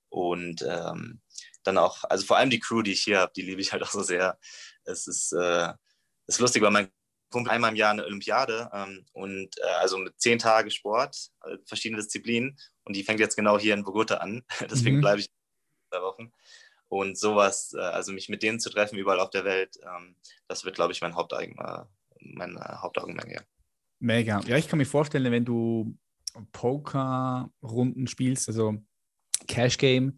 Und ähm, dann auch, also vor allem die Crew, die ich hier habe, die liebe ich halt auch so sehr. Es ist, äh, ist lustig, weil mein Kumpel einmal im Jahr eine Olympiade ähm, und äh, also mit zehn Tage Sport, äh, verschiedene Disziplinen und die fängt jetzt genau hier in Bogota an. Deswegen mhm. bleibe ich zwei Wochen. Und sowas, äh, also mich mit denen zu treffen, überall auf der Welt, ähm, das wird, glaube ich, mein, Haupteigen, äh, mein Hauptaugenmerk. Ja. Mega. Ja, ich kann mir vorstellen, wenn du Poker-Runden spielst, also Cash Game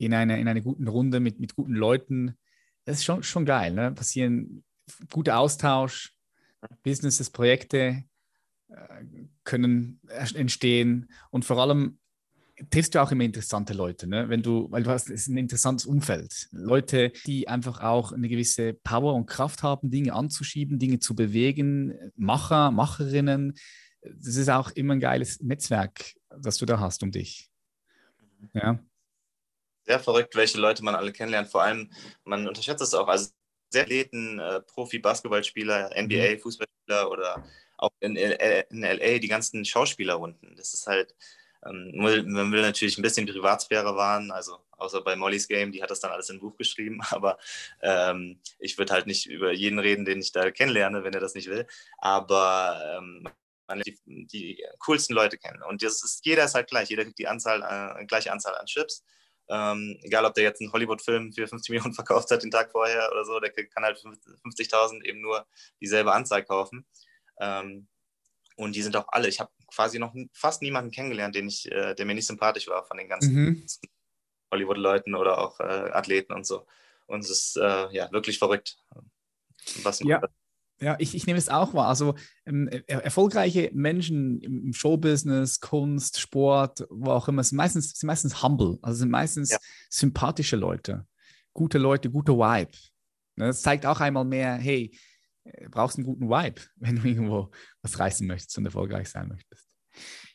in einer in eine guten Runde mit, mit guten Leuten, das ist schon, schon geil. Ne? Passieren guter Austausch, Businesses, Projekte können entstehen und vor allem triffst du auch immer interessante Leute, ne? Wenn du, weil du hast, ist ein interessantes Umfeld. Leute, die einfach auch eine gewisse Power und Kraft haben, Dinge anzuschieben, Dinge zu bewegen, Macher, Macherinnen. Das ist auch immer ein geiles Netzwerk, das du da hast um dich. Ja. Sehr verrückt, welche Leute man alle kennenlernt. Vor allem, man unterschätzt es auch. Also sehr Athleten, äh, Profi-Basketballspieler, NBA, mhm. Fußballspieler oder auch in, in LA die ganzen Schauspielerrunden. Das ist halt, ähm, man will natürlich ein bisschen Privatsphäre wahren, also außer bei Mollys Game, die hat das dann alles in ein Buch geschrieben, aber ähm, ich würde halt nicht über jeden reden, den ich da kennenlerne, wenn er das nicht will. Aber ähm, man die, die, coolsten Leute kennen. Und das ist, jeder ist halt gleich, jeder kriegt die Anzahl, äh, gleiche Anzahl an Chips. Ähm, egal, ob der jetzt einen Hollywood-Film für 50 Millionen verkauft hat den Tag vorher oder so, der kann halt 50.000 eben nur dieselbe Anzahl kaufen. Ähm, und die sind auch alle. Ich habe quasi noch fast niemanden kennengelernt, den ich, äh, der mir nicht sympathisch war von den ganzen mhm. Hollywood-Leuten oder auch äh, Athleten und so. Und es ist äh, ja wirklich verrückt. Was ja. Ja, ich, ich nehme es auch wahr. Also ähm, er, erfolgreiche Menschen im Showbusiness, Kunst, Sport, wo auch immer, sind meistens, sind meistens humble, also sind meistens ja. sympathische Leute, gute Leute, gute Vibe. Ne, das zeigt auch einmal mehr, hey, äh, brauchst einen guten Vibe, wenn du irgendwo was reißen möchtest und erfolgreich sein möchtest.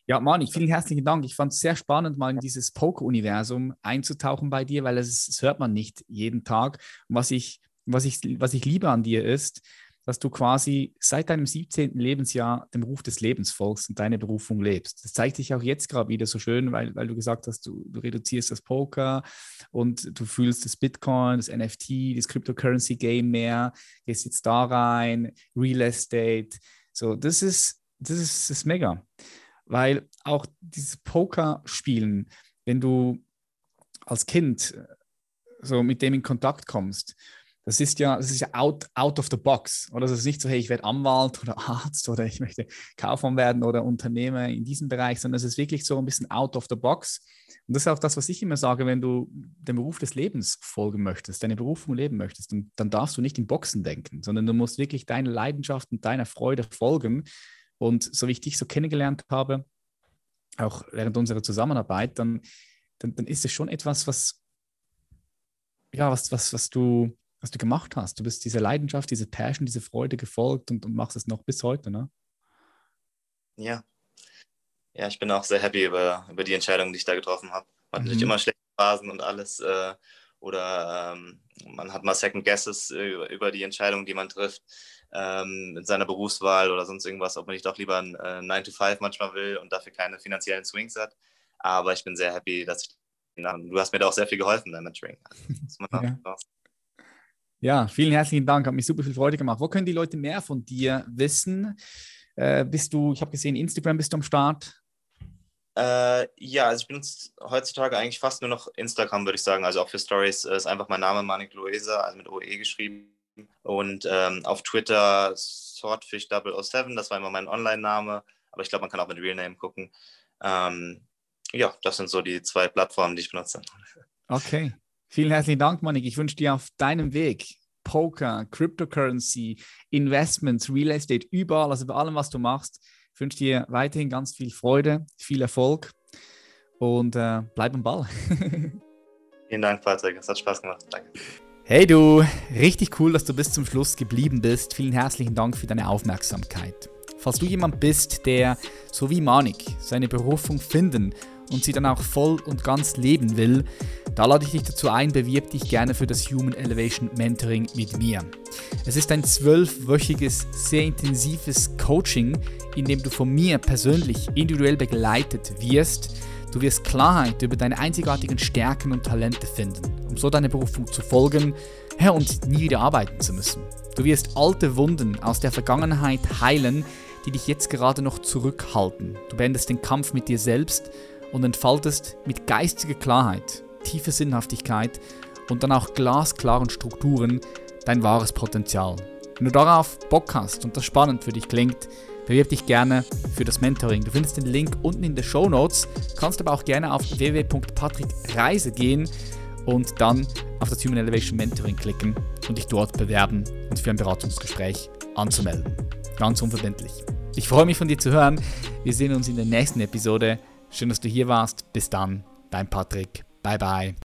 Ja, Mani, vielen herzlichen Dank. Ich fand es sehr spannend, mal in dieses Poker-Universum einzutauchen bei dir, weil das, das hört man nicht jeden Tag. Und was ich, was ich, was ich liebe an dir ist, dass du quasi seit deinem 17. Lebensjahr dem Ruf des Lebens folgst und deine Berufung lebst. Das zeigt sich auch jetzt gerade wieder so schön, weil, weil du gesagt hast, du, du reduzierst das Poker und du fühlst das Bitcoin, das NFT, das Cryptocurrency-Game mehr, gehst jetzt da rein, Real Estate. So, das ist, das ist, das ist mega. Weil auch dieses Poker-Spielen, wenn du als Kind so mit dem in Kontakt kommst, das ist ja, das ist ja out, out of the box. Oder es ist nicht so, hey, ich werde Anwalt oder Arzt oder ich möchte Kaufmann werden oder Unternehmer in diesem Bereich, sondern es ist wirklich so ein bisschen out of the box. Und das ist auch das, was ich immer sage, wenn du dem Beruf des Lebens folgen möchtest, deine Berufung leben möchtest, dann, dann darfst du nicht in Boxen denken, sondern du musst wirklich deiner Leidenschaft und deiner Freude folgen. Und so wie ich dich so kennengelernt habe, auch während unserer Zusammenarbeit, dann, dann, dann ist es schon etwas, was, ja, was, was, was du was du gemacht hast. Du bist dieser Leidenschaft, diese Passion, diese Freude gefolgt und, und machst es noch bis heute, ne? Ja. Ja, ich bin auch sehr happy über, über die Entscheidung, die ich da getroffen habe. Man hat mhm. natürlich immer schlechte Phasen und alles. Äh, oder ähm, man hat mal Second Guesses über, über die Entscheidung, die man trifft ähm, in seiner Berufswahl oder sonst irgendwas, ob man nicht doch lieber ein äh, 9 to 5 manchmal will und dafür keine finanziellen Swings hat. Aber ich bin sehr happy, dass ich. Du hast mir da auch sehr viel geholfen beim Mentoring. Also, ja. Ja, vielen herzlichen Dank. Hat mich super viel Freude gemacht. Wo können die Leute mehr von dir wissen? Äh, bist du, ich habe gesehen, Instagram bist du am Start. Äh, ja, also ich benutze heutzutage eigentlich fast nur noch Instagram, würde ich sagen. Also auch für Stories äh, ist einfach mein Name, Manik Loesa, also mit OE geschrieben. Und ähm, auf Twitter Swordfish007, das war immer mein Online-Name. Aber ich glaube, man kann auch mit Real Name gucken. Ähm, ja, das sind so die zwei Plattformen, die ich benutze. Okay. Vielen herzlichen Dank, Manik. Ich wünsche dir auf deinem Weg Poker, Cryptocurrency, Investments, Real Estate, überall, also bei allem, was du machst. Ich wünsche dir weiterhin ganz viel Freude, viel Erfolg und äh, bleib am Ball. Vielen Dank, Patrick. Es hat Spaß gemacht. Danke. Hey du, richtig cool, dass du bis zum Schluss geblieben bist. Vielen herzlichen Dank für deine Aufmerksamkeit. Falls du jemand bist, der, so wie Manik, seine Berufung finden und sie dann auch voll und ganz leben will, da lade ich dich dazu ein, bewirb dich gerne für das Human Elevation Mentoring mit mir. Es ist ein zwölfwöchiges, sehr intensives Coaching, in dem du von mir persönlich individuell begleitet wirst. Du wirst Klarheit über deine einzigartigen Stärken und Talente finden, um so deine Berufung zu folgen ja, und nie wieder arbeiten zu müssen. Du wirst alte Wunden aus der Vergangenheit heilen, die dich jetzt gerade noch zurückhalten. Du beendest den Kampf mit dir selbst und entfaltest mit geistiger Klarheit, tiefer Sinnhaftigkeit und dann auch glasklaren Strukturen dein wahres Potenzial. Wenn du darauf Bock hast und das spannend für dich klingt, bewirb dich gerne für das Mentoring. Du findest den Link unten in den Show Notes, kannst aber auch gerne auf www.patrickreise gehen und dann auf das Human Elevation Mentoring klicken und dich dort bewerben und für ein Beratungsgespräch anzumelden. Ganz unverbindlich. Ich freue mich von dir zu hören. Wir sehen uns in der nächsten Episode. Schön, dass du hier warst. Bis dann, dein Patrick. Bye bye.